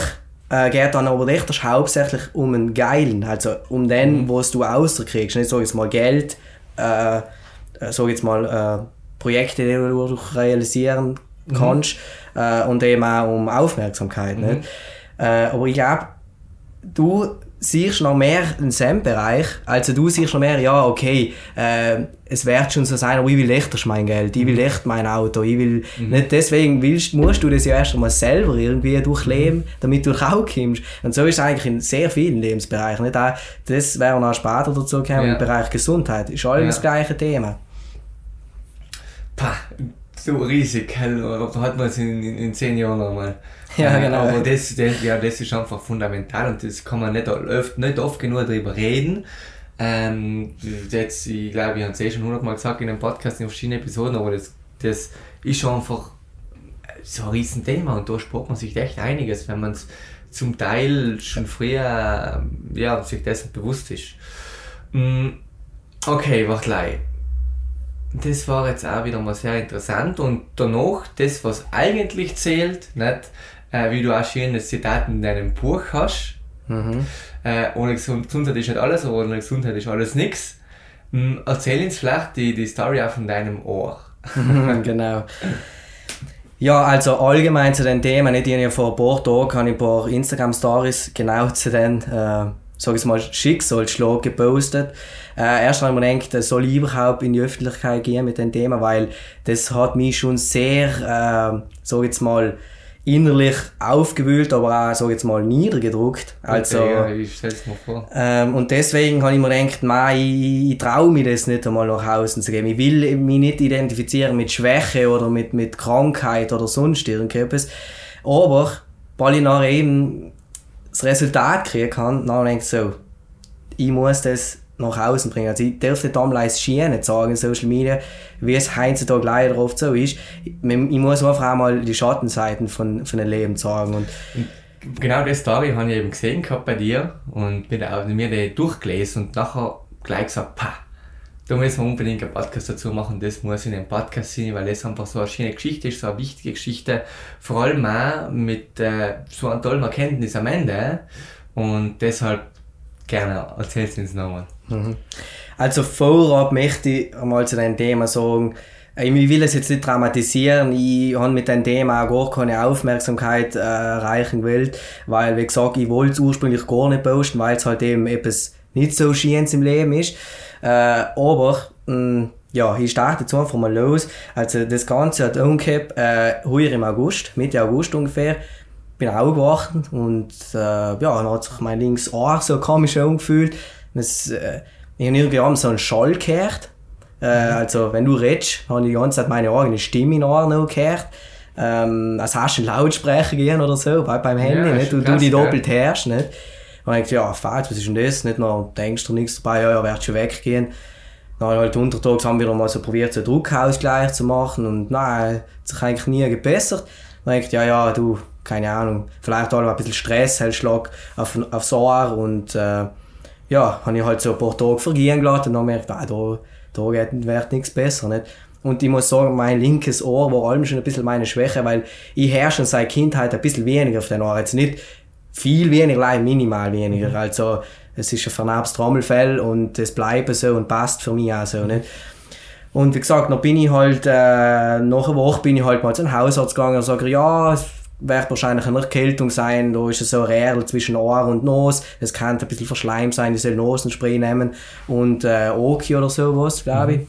äh, geht dann aber echt hauptsächlich um einen Geilen, also um den, mhm. was du rauskriegst. Nicht so jetzt mal Geld, äh, äh so jetzt mal äh, Projekte, die du realisieren mhm. kannst mhm. äh, und eben auch um Aufmerksamkeit. Mhm. Nicht? Äh, aber ich glaube, du siehst noch mehr den SAM-Bereich, also du siehst noch mehr, ja, okay, äh, es wird schon so sein, aber ich will echt mein Geld, ich will mhm. echt mein Auto, ich will, mhm. nicht deswegen willst, musst du das ja erst einmal selber irgendwie durchleben, mhm. damit du auch kommst. Und so ist es eigentlich in sehr vielen Lebensbereichen, nicht? Auch, das wäre noch später dazu gekommen, ja. im Bereich Gesundheit, ist alles ja. das gleiche Thema. Pah, so riesig, da hat man es in, in, in zehn Jahren nochmal. <laughs> Ja, genau. Aber das, das, ja, das ist einfach fundamental und das kann man nicht oft, nicht oft genug darüber reden. Ähm, jetzt, ich glaube, ich habe es eh schon hundertmal gesagt in einem Podcast, in verschiedenen Episoden, aber das, das ist einfach so ein Riesenthema und da spart man sich echt einiges, wenn man es zum Teil schon früher ja, sich dessen bewusst ist. Mm, okay, warte gleich. das war jetzt auch wieder mal sehr interessant und danach, das was eigentlich zählt, nicht, äh, wie du auch schönes Zitat in deinem Buch hast, mhm. Äh, ohne Gesundheit ist nicht alles, aber ohne Gesundheit ist alles nichts. Hm, erzähl uns vielleicht die, die Story auch von deinem Ohr. <laughs> genau. Ja, also allgemein zu den Themen, ich habe vor ein paar Tagen habe ich ein paar Instagram-Stories genau zu den, äh, sag ich mal, Schicksalsschlag gepostet. Äh, erst einmal denkt, soll ich überhaupt in die Öffentlichkeit gehen mit dem Thema, weil das hat mich schon sehr, äh, sag jetzt mal, innerlich aufgewühlt, aber auch, sag jetzt mal, niedergedruckt. Also, okay, ja, ich stell's mir vor. Ähm, und deswegen habe ich mir gedacht, nein, ich, ich traue mir das nicht einmal nach Hause zu gehen. Ich will mich nicht identifizieren mit Schwäche oder mit, mit Krankheit oder sonst irgendetwas. Aber, weil ich nachher eben das Resultat kriegen kann, dann denke ich so, ich muss das nach außen bringen. Also ich darf nicht damals Schienen sagen in Social Media, wie es heutzutage leider oft so ist. Ich, ich muss einfach mal die Schattenseiten von, von dem Leben sagen. Und genau das Story habe ich eben gesehen gehabt bei dir und bin auch mir die durchgelesen und nachher gleich gesagt, pah, da müssen wir unbedingt einen Podcast dazu machen, das muss in den Podcast sein, weil das einfach so eine schöne Geschichte ist, so eine wichtige Geschichte, vor allem auch mit äh, so einer tollen Erkenntnis am Ende und deshalb gerne erzählst du uns nochmal. Also vorab möchte ich einmal zu dem Thema sagen, ich will es jetzt nicht dramatisieren, ich habe mit dem Thema auch gar keine Aufmerksamkeit äh, erreichen gewollt, weil, wie gesagt, ich wollte es ursprünglich gar nicht posten, weil es halt eben etwas nicht so schönes im Leben ist. Äh, aber, mh, mm, ja, ich starte jetzt einfach mal los. Also das Ganze hat umgekehrt, äh, heuer im August, Mitte August ungefähr, bin aufgewacht und äh, ja, dann hat sich mein links Ohr so komisch angefühlt. Das, äh, ich habe irgendwie so einen Schall gehört. Äh, mhm. Also, wenn du redest, habe ich die ganze Zeit meine eigene Stimme in Ohren noch gehört. Ähm, als hast du einen Lautsprecher gehen oder so, bei, beim Handy, ja, nicht? Und du die doppelt hörst, nicht? Und ich ja, Fahrt, was ist denn das? Nicht noch denkst du nichts dabei, ja, ja, wirst schon weggehen. Dann halt untertags haben wir mal so probiert, so einen Druckausgleich zu machen und nein, hat sich eigentlich nie gebessert. Dann ich, ja, ja, du, keine Ahnung, vielleicht auch ein bisschen Stress, halt Schlag auf, aufs Ohr und äh, ja, habe ich halt so ein paar Tage vergehen gelassen und dann merkt ah, da, da wird nichts besser. Nicht? Und ich muss sagen, mein linkes Ohr war allem schon ein bisschen meine Schwäche, weil ich herrsche schon seit Kindheit ein bisschen weniger auf den Ohr. Jetzt nicht viel weniger, minimal weniger. Mhm. Also es ist ein vernarbtes Trommelfell und es bleibt so und passt für mich auch so. Nicht? Und wie gesagt, dann bin ich halt, äh, nach einer Woche bin ich halt mal zum Hausarzt gegangen und sage, ja, wird wahrscheinlich eine Erkältung sein, da ist es so ein Rädel zwischen Ohr und Nose, es kann ein bisschen verschleimt sein, ich soll Nosenspray nehmen und äh, Oki oder sowas, glaube ich. Mhm.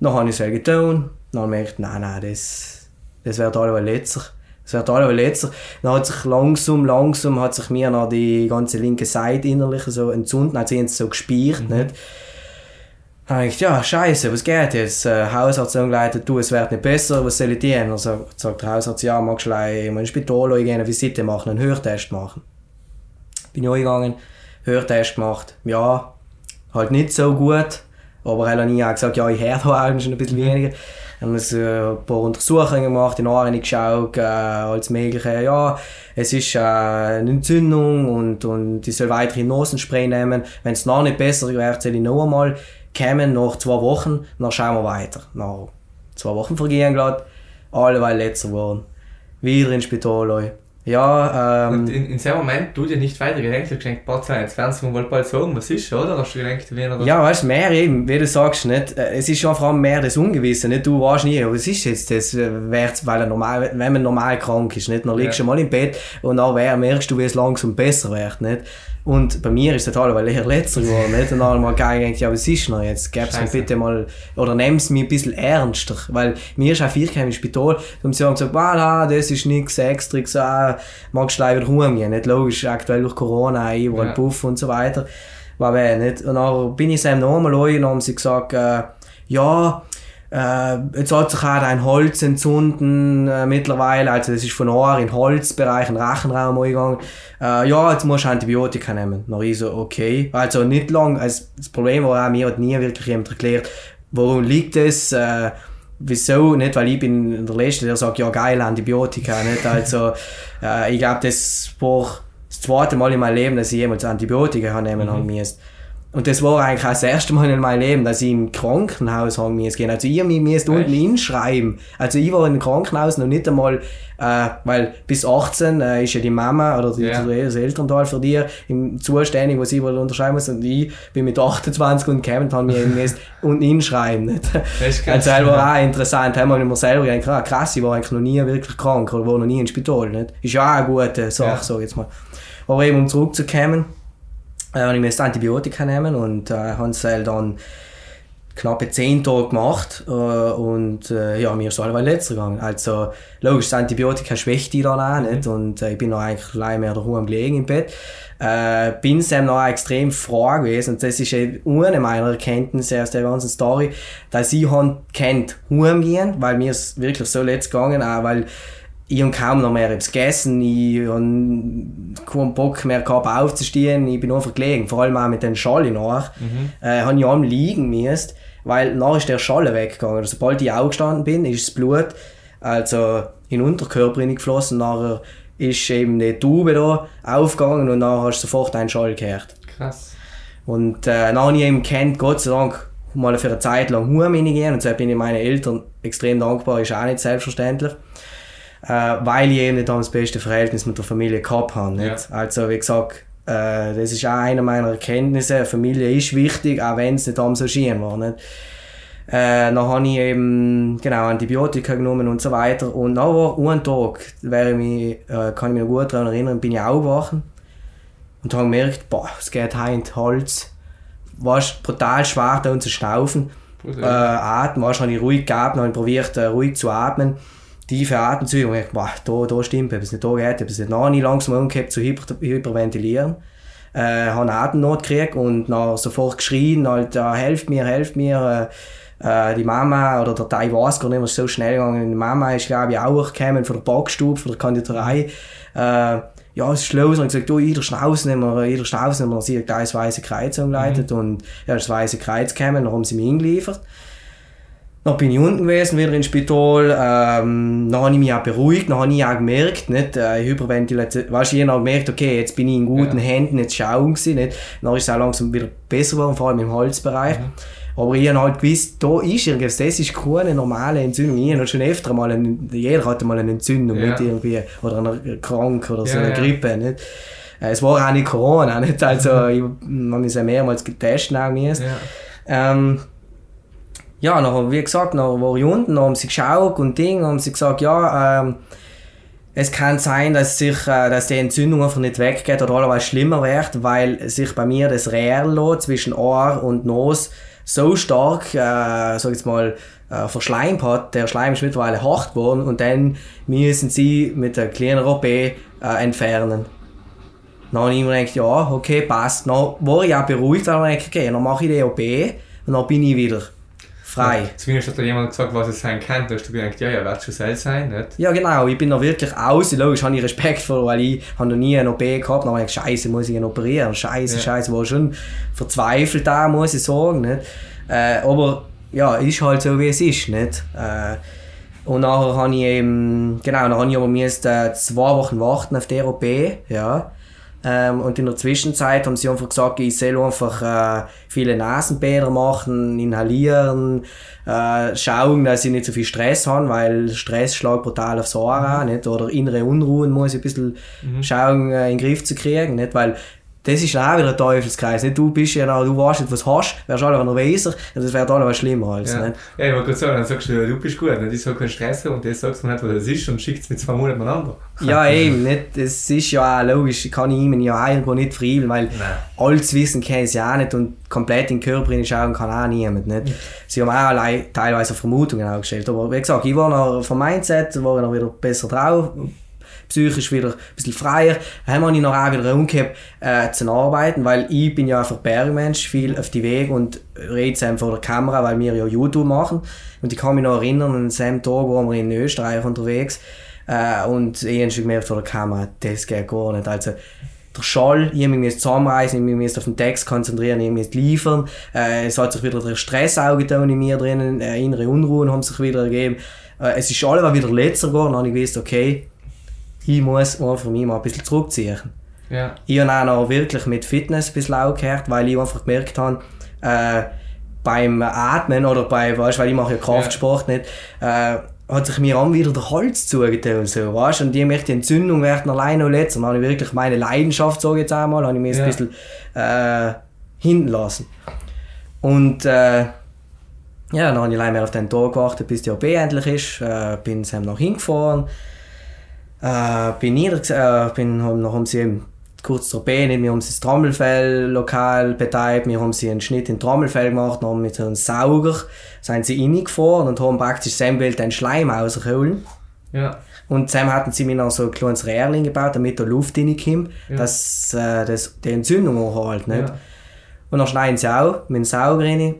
Dann habe ich es getan, dann habe ich nein, nein, das, das wird alle letzter. Das wird alle letzter. Dann hat sich langsam, langsam hat sich mir noch die ganze linke Seite innerlich so entzündet, also ich so gespielt, mhm. nicht? Dann habe ich ja, scheiße, was geht jetzt? Äh, Hausarzt angeleitet, du, es wird nicht besser, was soll ich tun? Dann sagt, sagt der Hausarzt, ja, magst du in ein Spital gehen, eine Visite machen, einen Hörtest machen. Bin ich gegangen, Hörtest gemacht, ja, halt nicht so gut, aber er hat nie gesagt, ja, ich höre da schon ein bisschen weniger. Dann haben wir ein paar Untersuchungen gemacht, in Ohren geschaut, äh, alles mögliche. Ja, es ist äh, eine Entzündung und, und ich soll weiterhin Nosenspray nehmen. Wenn es noch nicht besser wird, soll ich noch einmal kämen nach zwei Wochen, dann schauen wir weiter. Nach zwei Wochen vergehen gerade, alle weil letzter waren. Wieder ins Spital. Ja, ähm, Und in, in dem Moment, du dir nicht weiter gedacht, hast gedacht, boah, jetzt werden sie mir bald sagen, was ist, oder? Hast du gedacht, oder? Ja, weißt du, mehr eben, wie du sagst, nicht? Äh, es ist schon vor allem mehr das Ungewisse, nicht? Du weißt nie, was ist jetzt das, äh, weil er normal, wenn man normal krank ist, nicht? Dann liegst du ja. mal im Bett und dann merkst du, wie es langsam besser wird, nicht? Und bei mir ist total, weil ich letzter geworden nicht? Und dann mal gedacht, ja, was ist noch jetzt? Gib's mir bitte mal, oder nimm's mir ein bisschen ernster. Weil mir ist auch viel im Spital, und sie haben gesagt, voilà, das ist nichts extra, ah, magst du leider rumgehen. Nicht logisch, aktuell durch Corona, überall ja. Puff und so weiter. War weh, nicht? Und dann bin ich es nochmal und haben sie gesagt, äh, ja, jetzt hat sich auch ein Holz entzünden äh, mittlerweile, also das ist von Ohr in Holzbereich, in Rachenraum gegangen. Äh, ja, jetzt musst du Antibiotika nehmen. Dann ich so, okay. Also nicht lang, also das Problem war auch, mir hat nie wirklich jemand erklärt, worum liegt es, äh, wieso, nicht, weil ich bin der Letzte, der sagt, ja geil, Antibiotika, nicht, also <laughs> ich glaube, das war das zweite Mal in meinem Leben, dass ich jemals Antibiotika nehmen mhm. haben müssen. Und das war eigentlich auch das erste Mal in meinem Leben, dass ich im Krankenhaus haben gehen. Also ich mir müsste unten hinschreiben. Also ich war im Krankenhaus noch nicht einmal, äh, weil bis 18 äh, ist ja die Mama oder die, Ja. das Elternteil für dich im zuständig, was ich unterschreiben muss. Und ich bin mit 28 und gekommen und habe mir müsst <laughs> unten hinschreiben. Nicht? Das ist Also das war auch interessant. Haben wir mir selber gedacht, ah, krass, ich war eigentlich noch nie wirklich krank oder war noch nie im Spital. Nicht? Ist ja auch eine gute Sache, Ja. sag ich jetzt mal. Aber eben, um zurückzukommen, äh, habe ich musste Antibiotika nehmen und äh, haben es halt dann knappe 10 Tage gemacht äh, und äh, ja, mir ist alle letzter gegangen. Also logisch, das Antibiotika schwächt die dann auch nicht und äh, ich bin noch eigentlich allein mehr daheim gelegen im Bett. Äh, bin Sam noch extrem froh gewesen und das ist eben eine meiner Erkenntnisse aus der ganzen Story, dass ich han kennt heimgehen, weil mir ist wirklich so letzt gegangen, auch weil ich habe kaum noch mehr etwas gegessen, ich habe keinen Bock mehr gehabt aufzustehen, ich bin einfach gelegen, vor allem auch mit den Schallen nach, äh, habe ich am liegen müssen, weil nachher ist der Schalle weggegangen. Also, sobald ich aufgestanden bin, ist das Blut also in den Unterkörper geflossen, nachher ist eben die Tube da aufgegangen und nachher hast du sofort einen Schall gehört. Krass. Und äh, dann habe ich eben kennt, Gott sei Dank, mal für eine Zeit lang heim gehen und so bin ich meinen Eltern extrem dankbar, ist auch nicht selbstverständlich. Äh, weil ich eben nicht das beste Verhältnis mit der Familie gehabt habe. Nicht? Also wie gesagt, äh, das ist auch eine meiner Erkenntnisse, Familie ist wichtig, auch wenn es nicht am so schien war. Nicht? Äh, dann habe ich eben genau, Antibiotika genommen und so weiter. Und dann war ein Tag, wäre ich mich, äh, kann ich mich gut daran erinnern, bin ich aufgewacht und habe gemerkt, boah, es geht heim in den Hals. War brutal schwer da und zu schnaufen. Äh, atmen, weißt, habe ich ruhig gehabt, habe ich probiert, äh, ruhig zu atmen. Tiefe Atemzüge und ich boah, da, da stimmt etwas nicht, da geht etwas nicht. Dann habe ich langsam umgekehrt zu hyper, hyperventilieren. Äh, habe eine Atemnot gekriegt und dann sofort geschrien, halt, äh, helft mir, helft mir. Äh, äh, die Mama oder der Teil weiß gar nicht mehr, so schnell gegangen. Die Mama ist, glaube ich, auch gekommen von der Backstube, von der Konditorei. Äh, ja, es ist los. Und ich gesagt, du, jeder Schnauzen haben wir, jeder Schnauzen haben wir, sie hat gleich das Weiße Kreuz umgeleitet. Und ja, das Weiße Kreuz gekommen, dann haben sie mich hingeliefert. Dann bin ich unten gewesen, wieder ins Spital. Ähm, dann habe ich mich auch beruhigt, dann habe ich auch gemerkt, nicht, äh, Hyperventilation, weißt du, ich habe gemerkt, okay, jetzt bin ich in guten Ja. Händen, jetzt schauen sie, nicht. Dann ist es auch langsam wieder besser geworden, vor allem im Halsbereich. Aber ich habe halt gewusst, da ist irgendwas, das ist keine normale Entzündung. Ich habe schon öfter mal, eine, jeder hatte mal eine Entzündung, Ja. nicht irgendwie, oder eine krank oder so Ja, eine. Grippe, nicht. Äh, Es war auch nicht Corona, nicht. Also, ich, man muss ja mehrmals getestet. Ja. Ähm, ja, nachher, wie gesagt, nachher war ich unten, dann haben sie geschaut und Ding, haben sie gesagt, ja, ähm, es kann sein, dass, sich, äh, dass die Entzündung einfach nicht weggeht oder allerweise schlimmer wird, weil sich bei mir das Rärlo zwischen Ohr und Nose so stark, äh, sag ich jetzt mal, äh, verschleimt hat. Der Schleim ist mittlerweile hart geworden und dann müssen sie mit der kleinen OP äh, entfernen. Dann habe ich mir gedacht, ja, okay, passt. Dann war ich auch beruhigt, weil ich gedacht, okay, dann mache ich die OP und dann bin ich wieder frei. Zumindest hat da jemand gesagt, was es sein kann. Da hast du gedacht, ja, ja, wird schon selbst sein, nicht? Ja, genau, ich bin da wirklich aus. Logisch habe ich Respekt vor, weil ich habe noch nie eine OP gehabt habe. Dann habe ich Scheiße, muss ich ihn operieren? Scheiße, Ja. Scheiße, war schon verzweifelt da, muss ich sagen. Nicht? Äh, aber ja, ist halt so, wie es ist. Nicht? Äh, und nachher habe ich eben, genau, dann habe ich aber äh, zwei Wochen warten auf die OP, ja. Ähm, und in der Zwischenzeit haben sie einfach gesagt, ich soll einfach äh, viele Nasenbäder machen, inhalieren, äh, schauen, dass ich nicht so viel Stress habe, weil Stress schlägt brutal aufs Ohr an, nicht? oder innere Unruhen muss ich ein bisschen schauen, äh, in den Griff zu kriegen, nicht? weil das ist auch wieder ein Teufelskreis. Nicht? Du bist ja noch, du weißt nicht, was du hast, wärst alle nervöser, und das wäre alle schlimmer als. Ja. Nicht? ja, ich wollte gerade sagen, dann sagst du, du bist gut, nicht? ich soll keinen Stress und das sagst du mir nicht, was das ist und schickt es mit zwei Monaten aneinander. Ja, eben, nicht? das ist ja auch logisch, ich kann ihm ja auch irgendwo nicht freiwillig, weil Nein. alles Wissen kennen sie auch nicht und komplett in den Körper hineinschauen kann auch niemand. Nicht? Sie haben auch allein teilweise Vermutungen aufgestellt, aber wie gesagt, ich war noch vom Mindset, war ich noch wieder besser drauf, psychisch wieder ein bisschen freier. Dann habe ich noch auch wieder umgekehrt äh, zu arbeiten, weil ich bin ja einfach Bergmensch, viel auf die Weg und rede Sam vor der Kamera, weil wir ja YouTube machen. Und ich kann mich noch erinnern, an dem Tag waren wir in Österreich unterwegs äh, und ich habe schon gemerkt vor der Kamera, das geht gar nicht. Also, der Schall, ich muss zusammenreißen, ich muss auf den Text konzentrieren, ich muss liefern. Äh, es hat sich wieder der Stress in mir drinnen, äh, innere Unruhen haben sich wieder ergeben. Äh, es ist alles wieder letzter geworden, dann habe ich gewusst, okay, ich muss einfach mich mal ein bisschen zurückziehen. Ja. Ich habe auch noch wirklich mit Fitness ein bisschen aufgehört, weil ich einfach gemerkt habe, äh, beim Atmen oder bei, weißt, weil ich mache ja Kraftsport nicht, äh, hat sich mir an wieder der Hals zugetan und so, weißt? Und ich möchte die Entzündung werden alleine noch letzter. Dann habe ich wirklich meine Leidenschaft, sage ich jetzt einmal, habe ich mir Ja. ein bisschen äh, hinten lassen. Und äh, ja, dann habe ich leider auf den Tag gewartet, bis die OP endlich ist. Äh, bin sie noch hingefahren. Äh, bin nieder, äh, bin, haben, noch haben sie kurz zur nicht, wir haben sie das Trommelfell lokal betreibt, wir haben sie einen Schnitt in Trommelfell gemacht, dann haben mit so einem Sauger sind sie reingefahren und haben praktisch dem Bild den Schleim rausgeholt. Ja. Und zusammen hatten sie mir noch so ein kleines Röhrchen gebaut, damit da Luft reinkommt, Ja. dass äh, das, die Entzündung anhält. Nicht? Ja. Und dann schneiden sie auch mit dem Sauger rein,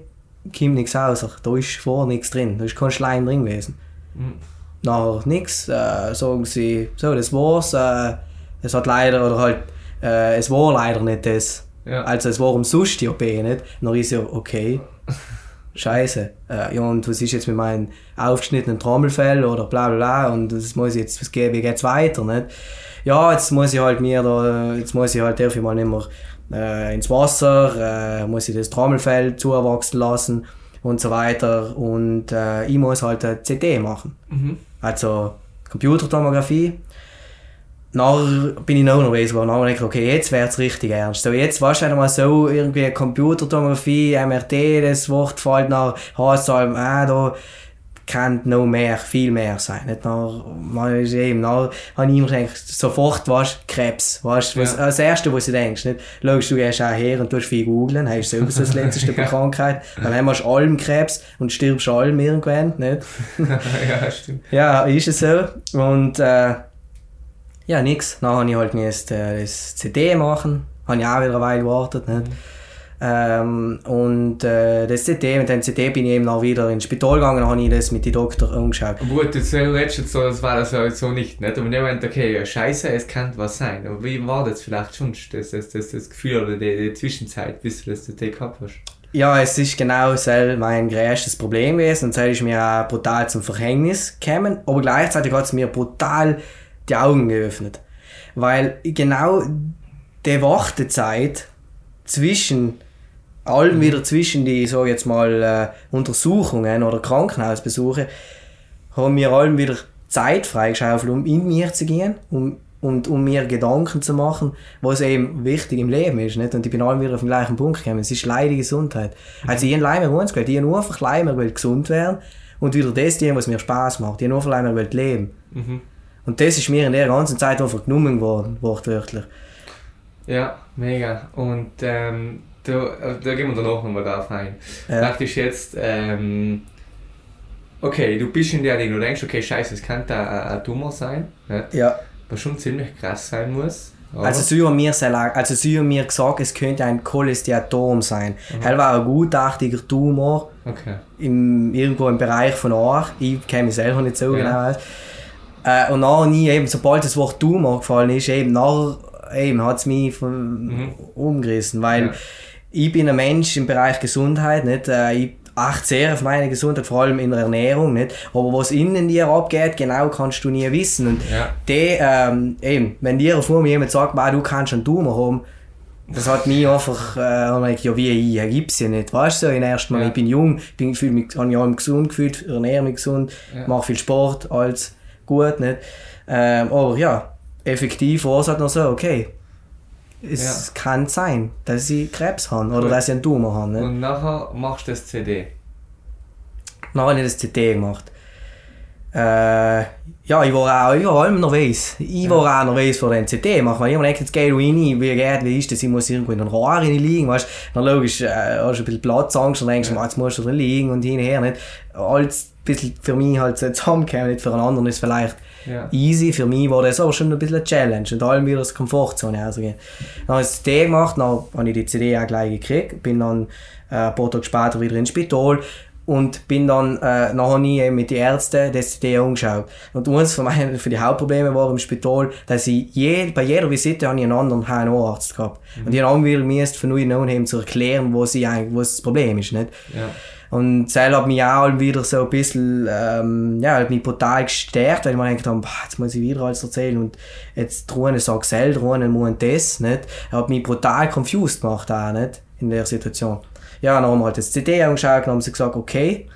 kommt nichts raus. Da ist vor nichts drin, da ist kein Schleim drin gewesen. Mhm. Nachher nichts, äh, sagen sie, so, das war's. Äh, es hat leider, oder halt, äh, es war leider nicht das. Ja. Also es war umsonst die OP, nicht? Dann ist ja, okay, <laughs> scheiße. Äh, ja, und was ist jetzt mit meinem aufgeschnittenen Trommelfell oder bla bla bla und das muss ich jetzt, was geht, wie geht's weiter, nicht? Ja, jetzt muss ich halt mir da, jetzt muss ich halt dafür mal nicht mehr äh, ins Wasser, äh, muss ich das Trommelfell zuwachsen lassen und so weiter und äh, ich muss halt eine CT machen. Mhm. Also Computertomographie. Nachher bin ich noch unterwegs geworden. Nachher habe ich okay, jetzt wäre es richtig ernst. So, jetzt weißt du mal so, irgendwie Computertomographie, MRT, das Wort fällt nach, halt, ah, da kann noch mehr, viel mehr sein. Nicht nach, man ist eben, nach, habe ich immer gedacht, sofort, weißt Krebs, weißt was, Ja. das Erste, was du denkst, nicht? Logisch, du gehst auch her und tust viel googeln, hast sowieso das letzte <laughs> Krankheit, dann hast du allem Krebs und stirbst allem irgendwann, nicht? <laughs> ja, stimmt. Ja, ist es so. Und äh, ja, nix. Dann habe ich halt müssen, äh, das CD machen. Habe ich auch wieder eine Weile gewartet. Nicht? Ähm, und äh, das CD, mit dem CD bin ich eben auch wieder ins Spital gegangen, habe ich das mit den Doktor angeschaut. Aber gut, jetzt redest jetzt so, das war das halt so nicht, nicht? Aber dem Moment, okay, ja, scheiße, es kann was sein. Aber wie war das vielleicht schon, das, das, das, das Gefühl oder die, die Zwischenzeit, bis du das CD gehabt hast? Ja, es ist genau so mein größtes Problem gewesen und das ist mir auch brutal zum Verhängnis gekommen, aber gleichzeitig hat es mir brutal die Augen geöffnet. Weil genau die Wartezeit zwischen allem wieder zwischen die, ich jetzt mal, äh, Untersuchungen oder Krankenhausbesuche, haben wir allem wieder Zeit freigeschaufelt, um in mir zu gehen, um, und um mir Gedanken zu machen, was eben wichtig im Leben ist. Nicht? Und ich bin allem wieder auf den gleichen Punkt gekommen. Es ist leider Gesundheit. Also ich habe Leimer uns gewählt. Ich habe nur einfach Leimer gewählt, gesund werden und wieder das tun, was mir Spaß macht. Ich habe nur für Leimer gewählt, leben. Mhm. Und das ist mir in der ganzen Zeit einfach genommen worden, wortwörtlich. Ja, mega. Und ähm, da, äh, da gehen wir danach nochmal drauf ein. Ja. Praktisch jetzt, ähm, okay, du bist in der Ding, du denkst, okay, scheiße, es könnte ein, ein Tumor sein, nicht? Ja. was schon ziemlich krass sein muss. aber- Also sie haben mir, also sie haben mir gesagt, es könnte ein Cholesteatom sein. Mhm. Er war ein gutachtiger Tumor okay. im, irgendwo im Bereich von Ohr. Ich kenne mich selber nicht so Ja. genau. Äh, und nachher nie, eben, sobald das Wort Tumor gefallen ist, eben nachher eben, hat es mich von, Mhm. umgerissen. Weil Ja. Ich bin ein Mensch im Bereich Gesundheit, nicht? Äh, ich achte sehr auf meine Gesundheit, vor allem in der Ernährung, nicht? Aber was innen dir abgeht, genau kannst du nie wissen. Und Ja. die, ähm, eben, wenn dir vor mir jemand sagt, "Bah, du kannst einen Tumor haben, das hat mich einfach, äh, ich ja, wie, ich gibt's ja nicht, weißt du, so, in ersten Mal, Ja. ich bin jung, ich bin, fühl mich, habe mich allem gesund gefühlt, ernähre mich gesund, Ja. mache viel Sport, alles gut, nicht? Ähm, aber ja, effektiv war es halt noch so, okay, es kann sein, dass ich Krebs habe oder Gut. dass ich einen Tumor habe, nicht? Und nachher machst du das CD. Dann habe ich das CT gemacht. Äh, ja, ich war auch, ich war allem nervös. Ich war auch nervös vor dem CT machen, weil ich mir denke, jetzt gehe ich rein, wie geht, wie ist das, ich muss irgendwo in den Rohr rein liegen, weißt. Dann logisch, äh, hast du ein bisschen Platzangst und denkst, ja. jetzt musst du drin liegen und hin und her, nicht. Alles ein bisschen für mich halt so zusammengekommen, nicht für einen anderen ist vielleicht Ja. easy, für mich war das aber schon ein bisschen eine Challenge und allem wieder aus der Komfortzone rausgehen. Dann habe ich das CT gemacht, dann habe ich die CD auch gleich gekriegt, bin dann äh, ein paar Tage später wieder ins Spital und bin dann äh, nachher nie mit den Ärzten das CD angeschaut. Und eines von meinen für die Hauptprobleme war im Spital, dass ich je, bei jeder Visite habe ich einen anderen HNO-Arzt gehabt. Und ich habe wieder von neu an zu erklären, was, ich eigentlich, das Problem ist. Nicht? Ja. Und das hat mich auch wieder so ein bisschen, ähm, ja, hat mich brutal gestärkt, weil ich mir gedacht habe, jetzt muss ich wieder alles erzählen und jetzt Ruane sagt selbst, Ruane muss das, nicht? Er hat mich brutal confused gemacht auch, nicht? In der Situation. Ja, dann haben wir halt das CD angeschaut und haben sie gesagt, okay,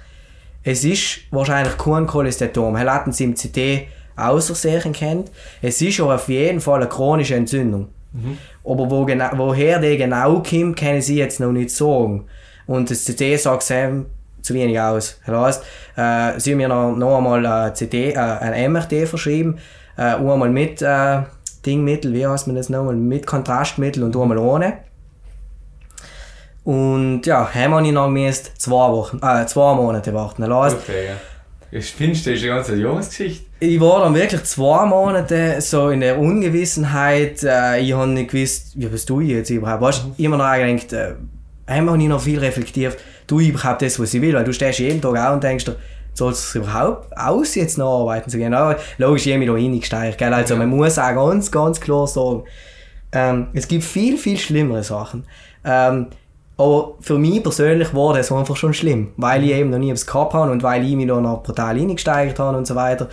es ist wahrscheinlich kein Cholesteatom. Er hat sie im CD außersehen kennt. Es ist aber auf jeden Fall eine chronische Entzündung. Mhm. Aber wo genau, woher die genau kommt, können sie jetzt noch nicht sagen. Und das CD sagt Sam zu wenig aus. Das heißt, äh, sie haben mir noch, noch einmal ein CD, äh, ein MRT verschrieben, äh, einmal mit äh, Dingmittel, wie heißt man das nochmal, mit Kontrastmittel und einmal ohne. Und ja, haben wir noch zwei Wochen, äh, zwei Monate warten. Das heißt, okay, ja. Ich finde, das ist eine ganze Jahresgeschichte. Ich war dann wirklich zwei Monate so in der Ungewissenheit. Äh, ich habe nicht gewusst, wie bist du jetzt überhaupt? Weißt, mhm. immer noch gedacht, äh, haben nicht noch viel reflektiert, du überhaupt das, was ich will, weil du stehst jeden Tag auch und denkst dir, soll es überhaupt aus, jetzt noch arbeiten zu gehen? Aber logisch, ich mich da reingesteigt, gell? Also, man muss auch ganz, ganz klar sagen, ähm, es gibt viel, viel schlimmere Sachen. Ähm, aber für mich persönlich war das einfach schon schlimm, weil ich eben noch nie etwas gehabt habe und weil ich mich da noch brutal reingesteigert habe und so weiter.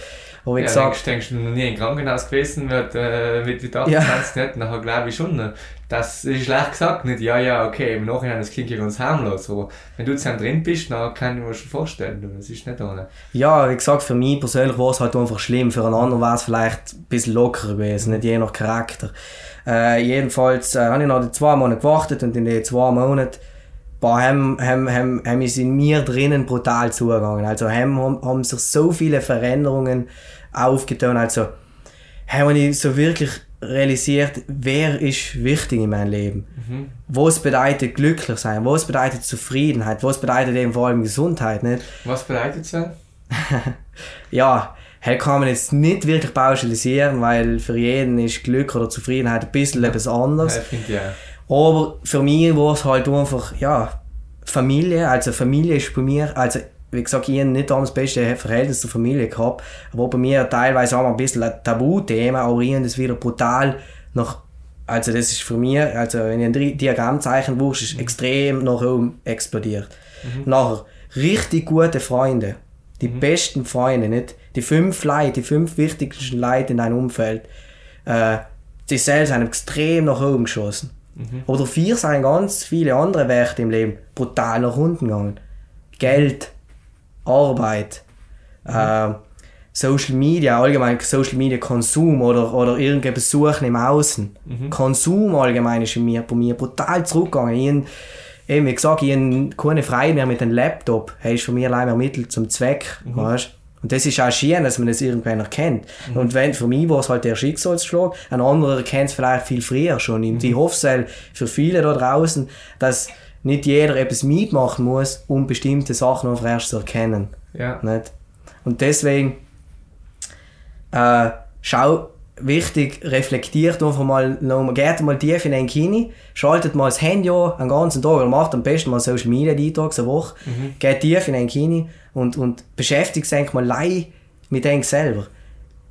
Aber wie ja, gesagt, denkst, denkst du noch nie im Krankenhaus gewesen wird, äh, mit, mit 28 ja. nicht, nachher glaube ich schon, das ist schlecht gesagt, nicht, ja, ja, okay, im Nachhinein, das klingt ja ganz harmlos, aber wenn du dann drin bist, dann kann ich mir schon vorstellen, das ist nicht ohne. Ja, wie gesagt, für mich persönlich war es halt einfach schlimm, für einen anderen war es vielleicht ein bisschen lockerer gewesen, nicht je nach Charakter. Äh, jedenfalls äh, habe ich noch zwei Monate gewartet und in den zwei Monaten boah, haben, haben, ist in mir drinnen brutal zugegangen. Also haben, haben sich so viele Veränderungen aufgetan. Also haben wir so wirklich realisiert, wer ist wichtig in meinem Leben. Mhm. Was bedeutet glücklich sein? Was bedeutet Zufriedenheit? Was bedeutet eben vor allem Gesundheit? Nicht? Was bedeutet es? <laughs> ja, Hey, kann man jetzt nicht wirklich pauschalisieren, weil für jeden ist Glück oder Zufriedenheit ein bisschen etwas anderes. Ja, ich ja. Aber für mich war es halt einfach, ja, Familie, also Familie ist bei mir, also wie gesagt, ich habe nicht das beste Verhältnis zur Familie gehabt, aber bei mir teilweise auch ein bisschen ein Tabuthema, aber ich habe das wieder brutal nach, also das ist für mich, also wenn ich ein Diagrammzeichen wurscht, ist extrem nach oben explodiert. Mhm. Nachher, richtig gute Freunde, die mhm. besten Freunde, nicht? Die fünf Leute, die fünf wichtigsten Leute in deinem Umfeld, äh, die selbst sind extrem nach oben geschossen. Mhm. Oder vier sind ganz viele andere Werte im Leben brutal nach unten gegangen. Geld, Arbeit, äh, Social Media, allgemein Social Media Konsum oder, oder irgendein Besuchen im Außen. Mhm. Konsum allgemein ist bei mir, bei mir brutal zurückgegangen. Ich, eben, wie gesagt, ich habe keine Freude mehr mit dem Laptop. Er ist für mich allein mehr Mittel zum Zweck. Mhm. Weißt? Und das ist auch schön, dass man das irgendwann erkennt. Mhm. Und wenn, für mich war es halt der Schicksalsschlag, ein anderer kennt es vielleicht viel früher schon. Und mhm. ich hoffe für viele da draußen, dass nicht jeder etwas mitmachen muss, um bestimmte Sachen auf erst zu erkennen. Ja. Nicht? Und deswegen äh, schau, wichtig, reflektiert einfach mal, geht mal tief in den Kini, schaltet mal das Handy an, einen ganzen Tag, oder macht am besten mal Social Media Detox eine Woche, mhm. geht tief in den Kini und, und beschäftigt sich mal lei mit dem selber.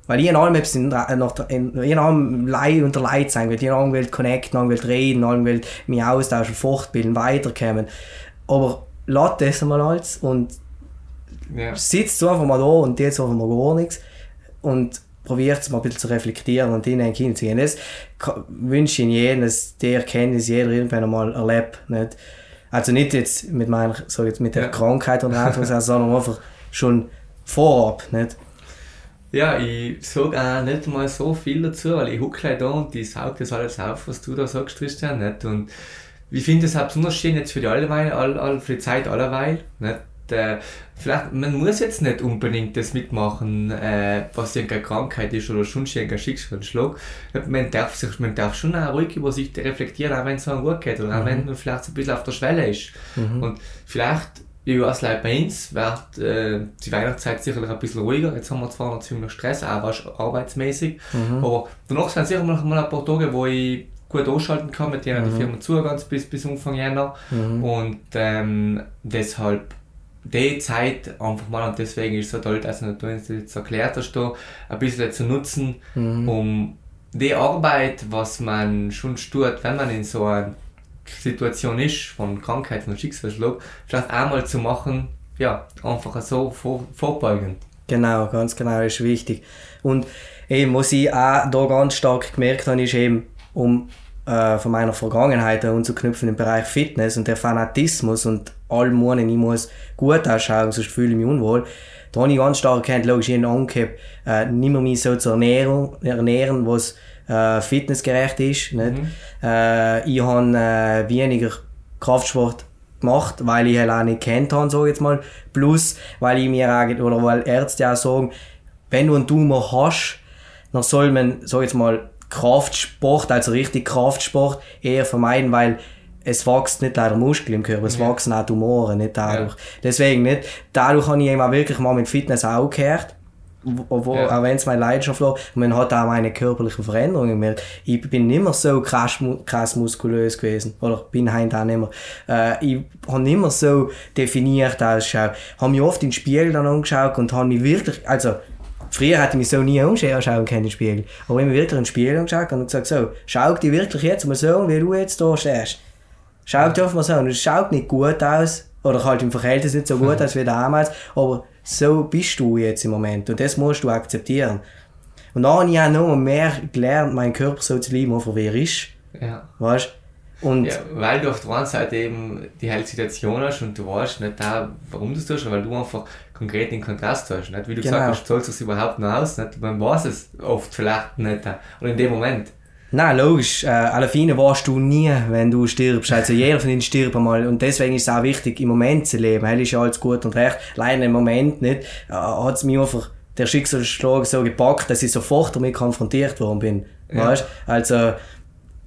Weil ich in allem etwas in, in, in, in allem Lei unter Leid sein will. Ich in allem will connecten, in will reden, in allem will mich austauschen, fortbilden, weiterkommen. Aber lass das mal alles und ja. sitzt einfach mal da und jetzt einfach mal gar nichts. Und probiert es mal ein bisschen zu reflektieren und in den Kind zu gehen. Das wünsche ich jedem, dass die Erkenntnis jeder irgendwann einmal erlebt. Nicht? Also nicht jetzt mit meiner, so jetzt mit der ja. Krankheit und einfach, sondern einfach schon vorab. Nicht? Ja, ich sage auch nicht mal so viel dazu, weil ich hucke da und ich saug das alles auf, was du da sagst, Christian. Nicht? Und ich finde es auch besonders schön jetzt für die, Alleweil, all, all, für die Zeit allerweil. Nicht? äh, vielleicht, man muss jetzt nicht unbedingt das mitmachen, äh, was irgendeine Krankheit ist oder schon irgendein Schicksalsschlag. Man darf, sich, man darf schon auch ruhig über sich reflektieren, auch wenn es so gut geht oder auch mhm. wenn man vielleicht so ein bisschen auf der Schwelle ist. Mhm. Und vielleicht, ich weiß leider bei uns, wird äh, die Weihnachtszeit sicherlich ein bisschen ruhiger. Jetzt haben wir zwar noch ziemlich Stress, auch arbeitsmäßig, mhm. aber danach sind sicher mal ein paar Tage, wo ich gut ausschalten kann, mit denen mhm. die Firma zu bis, bis Anfang Jänner. Mhm. Und ähm, deshalb die Zeit einfach mal, und deswegen ist es so toll, dass du uns jetzt erklärt hast, da ein bisschen zu nutzen, mhm. um die Arbeit, was man schon tut, wenn man in so einem Situation ist, von Krankheit, von Schicksalsschlag, vielleicht einmal zu machen, ja, einfach so vor, vorbeugend. Genau, ganz genau, ist wichtig. Und eben, was ich auch da ganz stark gemerkt habe, ist eben, um äh, von meiner Vergangenheit anzuknüpfen im Bereich Fitness und der Fanatismus und allem Morgen, ich muss gut ausschauen, sonst fühle ich mich unwohl. Da habe ich ganz stark erkannt, logisch, ich habe äh, nicht mehr mich so zu ernähren, ernähren was äh, fitnessgerecht ist. Nicht? Mhm. Äh, ich habe äh, weniger Kraftsport gemacht, weil ich halt auch nicht kennt habe, so jetzt mal. Plus, weil ich mir auch, oder weil Ärzte auch sagen, wenn du einen Tumor hast, dann soll man, so jetzt mal, Kraftsport, also richtig Kraftsport, eher vermeiden, weil es wächst nicht leider Muskel im Körper, es ja. wachsen auch Tumoren, nicht dadurch. Ja. Deswegen nicht. Dadurch habe ich eben wirklich mal mit Fitness auch gehört. Wo, ja. Auch wenn es meine Leidenschaft war. Man hat auch meine körperlichen Veränderungen gemerkt. Ich bin nicht mehr so krass, krass muskulös gewesen. Oder bin heute auch nicht mehr. Äh, ich habe nicht mehr so definiert ausgeschaut. Habe mich oft in den Spiegel dann angeschaut und habe mich wirklich, also, Früher hätte ich mich so nie anschauen können im Spiegel. Aber ich habe mich wirklich in den Spiegel angeschaut und gesagt, so, schau dich wirklich jetzt mal so, wie du jetzt da stehst. Schau dich mal so. Und es schaut nicht gut aus. Oder halt im Verhältnis nicht so gut aus wie damals. Aber so bist du jetzt im Moment. Und das musst du akzeptieren. Und dann habe ich auch noch mehr gelernt, meinen Körper so zu lieben, wer er ist. Ja. Weißt und ja, weil du auf der einen Seite eben die helle Situation hast und du weißt nicht da, warum du es tust, weil du einfach konkret den Kontrast hast. Nicht? Wie du genau. gesagt hast, zahlst du es überhaupt noch aus. Nicht? Man weiß es oft vielleicht nicht. Oder in dem Moment. Nein, logisch. Äh, alle Fine warst du nie, wenn du stirbst. Also jeder von ihnen stirbt einmal. Und deswegen ist es auch wichtig, im Moment zu leben. Hell ist ja alles gut und recht. Leider im Moment nicht. Äh, hat es mich einfach der Schicksalsschlag so gepackt, dass ich sofort damit konfrontiert worden bin. Ja. Weißt? Also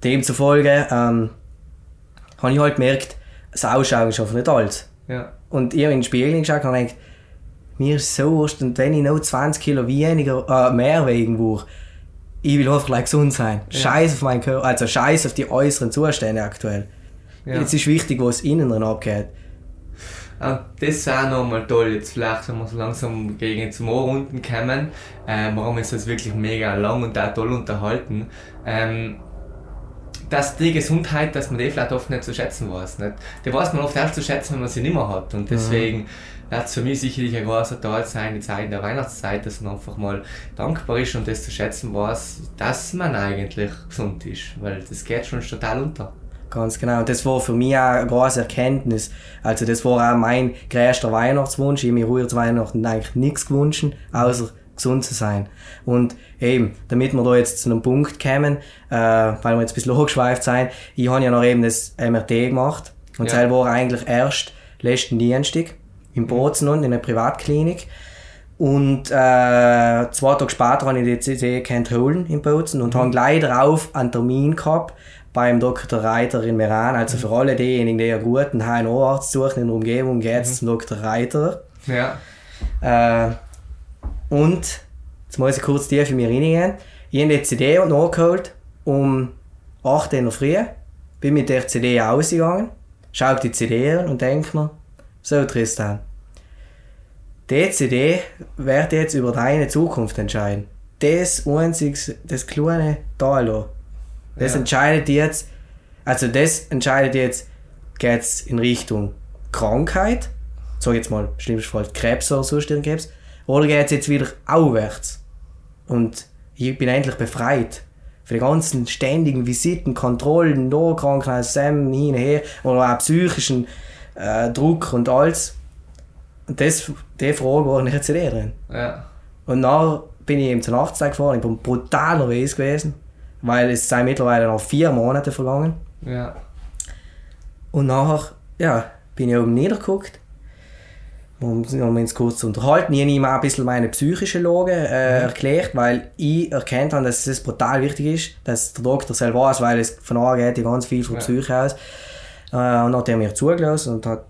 demzufolge ähm, habe ich halt gemerkt, das Ausschauen ist einfach nicht alles. Ja. Und ich habe in den Spiegel geschaut und gedacht, mir ist so wurscht, und wenn ich noch 20 Kilo weniger, äh, mehr wegen würde, ich will einfach gesund sein. Ja. Scheiß auf meinen Körper, also scheiß auf die äußeren Zustände aktuell. Ja. Jetzt ist wichtig, was innen drin abgeht. Ah, das ist auch nochmal toll, jetzt vielleicht, wenn wir so langsam gegen zum Ohr unten kommen, äh, wir haben uns das wirklich mega lang und auch toll unterhalten. Ähm, dass die Gesundheit, dass man die vielleicht oft nicht zu schätzen weiß. Nicht? Die weiß man oft erst zu schätzen, wenn man sie nicht mehr hat. Und deswegen mhm. Wird es für mich sicherlich ein großer Teil sein, die Zeit in der Weihnachtszeit, dass man einfach mal dankbar ist und das zu schätzen weiß, dass man eigentlich gesund ist. Weil das geht schon total unter. Ganz genau. Und das war für mich auch eine große Erkenntnis. Also das war auch mein größter Weihnachtswunsch. Ich habe mir ruhig zu Weihnachten eigentlich nichts gewünscht, außer gesund zu sein. Und eben, damit wir da jetzt zu einem Punkt kommen, äh, weil wir jetzt ein bisschen hochgeschweift sind, ich habe ja noch eben das MRT gemacht und ja. selber war eigentlich erst letzten Dienstag in Bozen und in einer Privatklinik. Und äh, zwei Tage später habe ich die CC holen in Bozen und mhm. habe gleich darauf einen Termin gehabt beim Dr. Reiter in Meran. Also für alle diejenigen, die einen guten HNO-Arzt suchen in der Umgebung, geht es mhm. zum Dr. Reiter. Ja. Äh, und, jetzt muss ich kurz tief in mir reingehen, ich habe die CD nachgeholt um 8 Uhr in der Früh, bin mit der CD ausgegangen, schaue die CD an und denke mir, so Tristan, die CD wird jetzt über deine Zukunft entscheiden. Das einzige, das kleine Teil das ja. entscheidet jetzt, also das entscheidet jetzt, geht es in Richtung Krankheit, sag jetzt mal, schlimmsten Fall Krebs oder sonst Krebs, oder geht es jetzt wieder aufwärts? Und ich bin endlich befreit von den ganzen ständigen Visiten, Kontrollen, da Krankenhaus, Sam, hin und her, oder auch psychischen äh, Druck und alles. Und das, die Frage war der CD drin. Ja. Und dann bin ich eben zur Nachtzeit gefahren, ich bin brutal nervös gewesen, weil es sind mittlerweile noch vier Monate vergangen. Ja. Und nachher, ja, bin ich oben niedergeguckt um, um uns kurz zu unterhalten. Ich habe ihm auch ein bisschen meine psychische Lage äh, mhm. erklärt, weil ich erkannt habe, dass es brutal wichtig ist, dass der Doktor selber weiß, weil es von A geht ganz viel von ja. Psyche aus. Äh, und dann hat er mir zugelassen und hat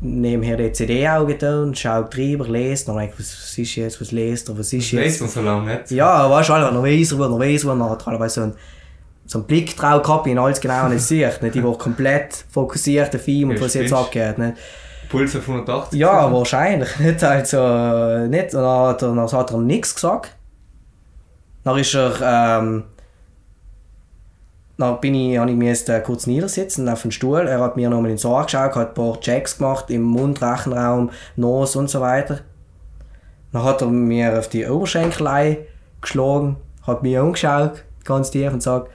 nebenher die CD auch getan schaut drüber, lest, dann denke ich, was ist jetzt, was lest er, was ist jetzt. Lest man so lange nicht? Ja, weißt du, noch nervöser wird, nervöser wird, dann hat er so einen, so einen Blick drauf gehabt, in alles genau nicht sieht, nicht? Ich war komplett fokussiert auf ihn und was jetzt abgeht, nicht? Puls auf 180? Ja, wahrscheinlich. <laughs> Nicht, also, nicht. Und dann hat er, dann hat er nichts gesagt. Dann ist er, ähm, dann bin ich, habe ich mich kurz niedersitzen auf dem Stuhl. Er hat mir nochmal ins Ohr geschaut, hat ein paar Checks gemacht im Mund, Rachenraum, Nose und so weiter. Dann hat er mir auf die Oberschenkelei geschlagen, hat mich angeschaut, ganz tief und sagt,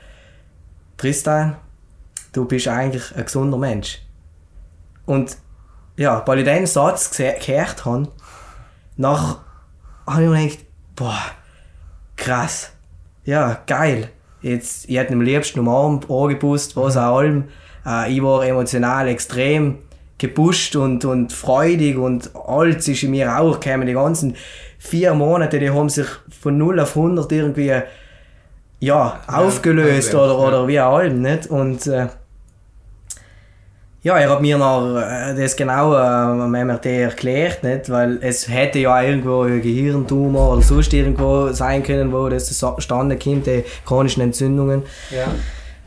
Tristan, du bist eigentlich ein gesunder Mensch. Und ja, weil ich diesen Satz gehört habe, nach habe ich mir gedacht, boah, krass, ja, geil. Jetzt, ich hätte ihn am liebsten umarmt, angepusst, was auch allem. Äh, ich war emotional extrem gepusht und, und freudig und alles ist in mir auch gekommen. Die ganzen vier Monate, die haben sich von 0 auf 100 irgendwie ja, ja aufgelöst oder, oder wie auch allem, nicht? Und äh, ja, er hat mir noch äh, das genau äh, am MRT erklärt, nicht? weil es hätte ja irgendwo ein Gehirntumor oder sonst irgendwo sein können, wo das zustande kommt, die chronischen Entzündungen. Ja.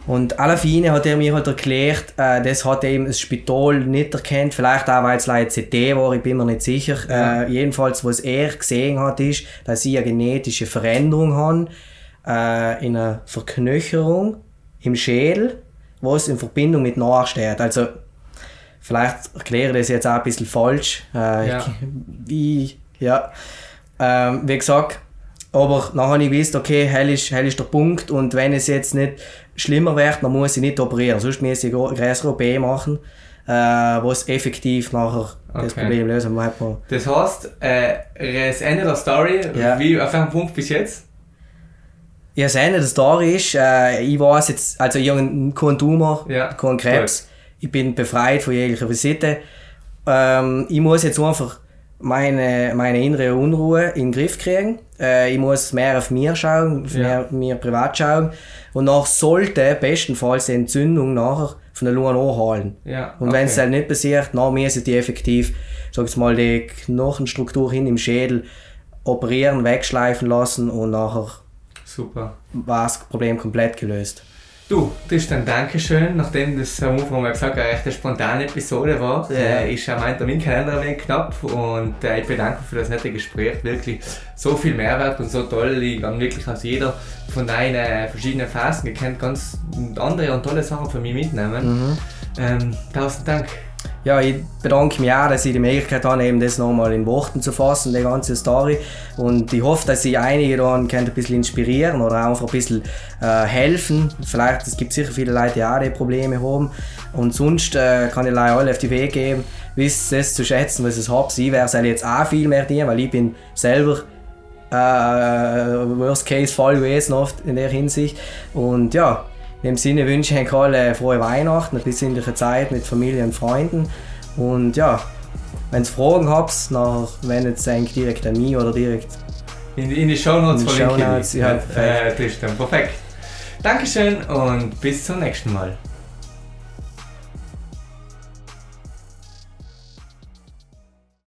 Und alle Fine hat er mir halt erklärt, äh, das hat eben das Spital nicht erkannt, vielleicht auch weil es leider CT war, ich bin mir nicht sicher. Ja. Äh, jedenfalls, was er gesehen hat, ist, dass ich eine genetische Veränderung habe, äh, in einer Verknöcherung im Schädel, was in Verbindung mit nachsteht. Also Vielleicht erkläre ich das jetzt auch ein bisschen falsch. Äh, ja. <laughs> Wie, ja. Ähm, wie gesagt, aber dann habe ich gewusst, okay, hell ist, hell ist der Punkt und wenn es jetzt nicht schlimmer wird, dann muss ich nicht operieren. Sonst muss ich eine größere OP machen, äh, was effektiv nachher okay. das Problem lösen wird. Das heißt, äh, das Ende der Story, ja. wie, auf welchem Punkt bis jetzt? Ja, das Ende der Story ist, äh, ich weiß jetzt, also ich habe keinen Tumor, ja. keinen Krebs. Cool ich bin befreit von jeglicher Visite. Ähm, ich muss jetzt einfach meine, meine innere Unruhe in den Griff kriegen. Äh, ich muss mehr auf mir schauen, ja. mehr mir privat schauen. Und nach sollte bestenfalls die Entzündung nachher von der Lunge anhalten. Ja, und okay. wenn es halt nicht passiert, dann müssen die effektiv, sag ich mal, die Knochenstruktur hin im Schädel operieren, wegschleifen lassen und nachher Super. war das Problem komplett gelöst. Du, Tristan, Dankeschön. Nachdem das am Anfang mal gesagt eine recht spontane Episode war, ja. äh, ist auch mein Terminkalender ein wenig knapp und äh, ich bedanke mich für das nette Gespräch. Wirklich so viel Mehrwert und so toll. Ich habe wirklich aus jeder von deinen verschiedenen Phasen gekannt, ganz andere und tolle Sachen für mich mitnehmen. Mhm. Ähm, tausend Dank. Ja, ich bedanke mich auch, dass ich die Möglichkeit habe, eben das nochmal in Worten zu fassen, die ganze Story. Und ich hoffe, dass ich einige da ein bisschen inspirieren oder einfach ein bisschen äh, helfen. Vielleicht, es gibt sicher viele Leute, die auch die Probleme haben. Und sonst äh, kann ich alle auf die Wege geben, wisst es zu schätzen, was ich habe. Ich werde jetzt auch viel mehr dienen, weil ich bin selber äh, Worst-Case-Fall gewesen oft in der Hinsicht. Und ja, in dem Sinne wünsche ich euch alle frohe Weihnachten, eine besinnliche Zeit mit Familie und Freunden. Und ja, wenn ihr Fragen habt, dann wendet es eigentlich direkt an mich oder direkt in, in die Shownotes verlinke ich. Ja, äh, Tristan, perfekt. Dankeschön und bis zum nächsten Mal.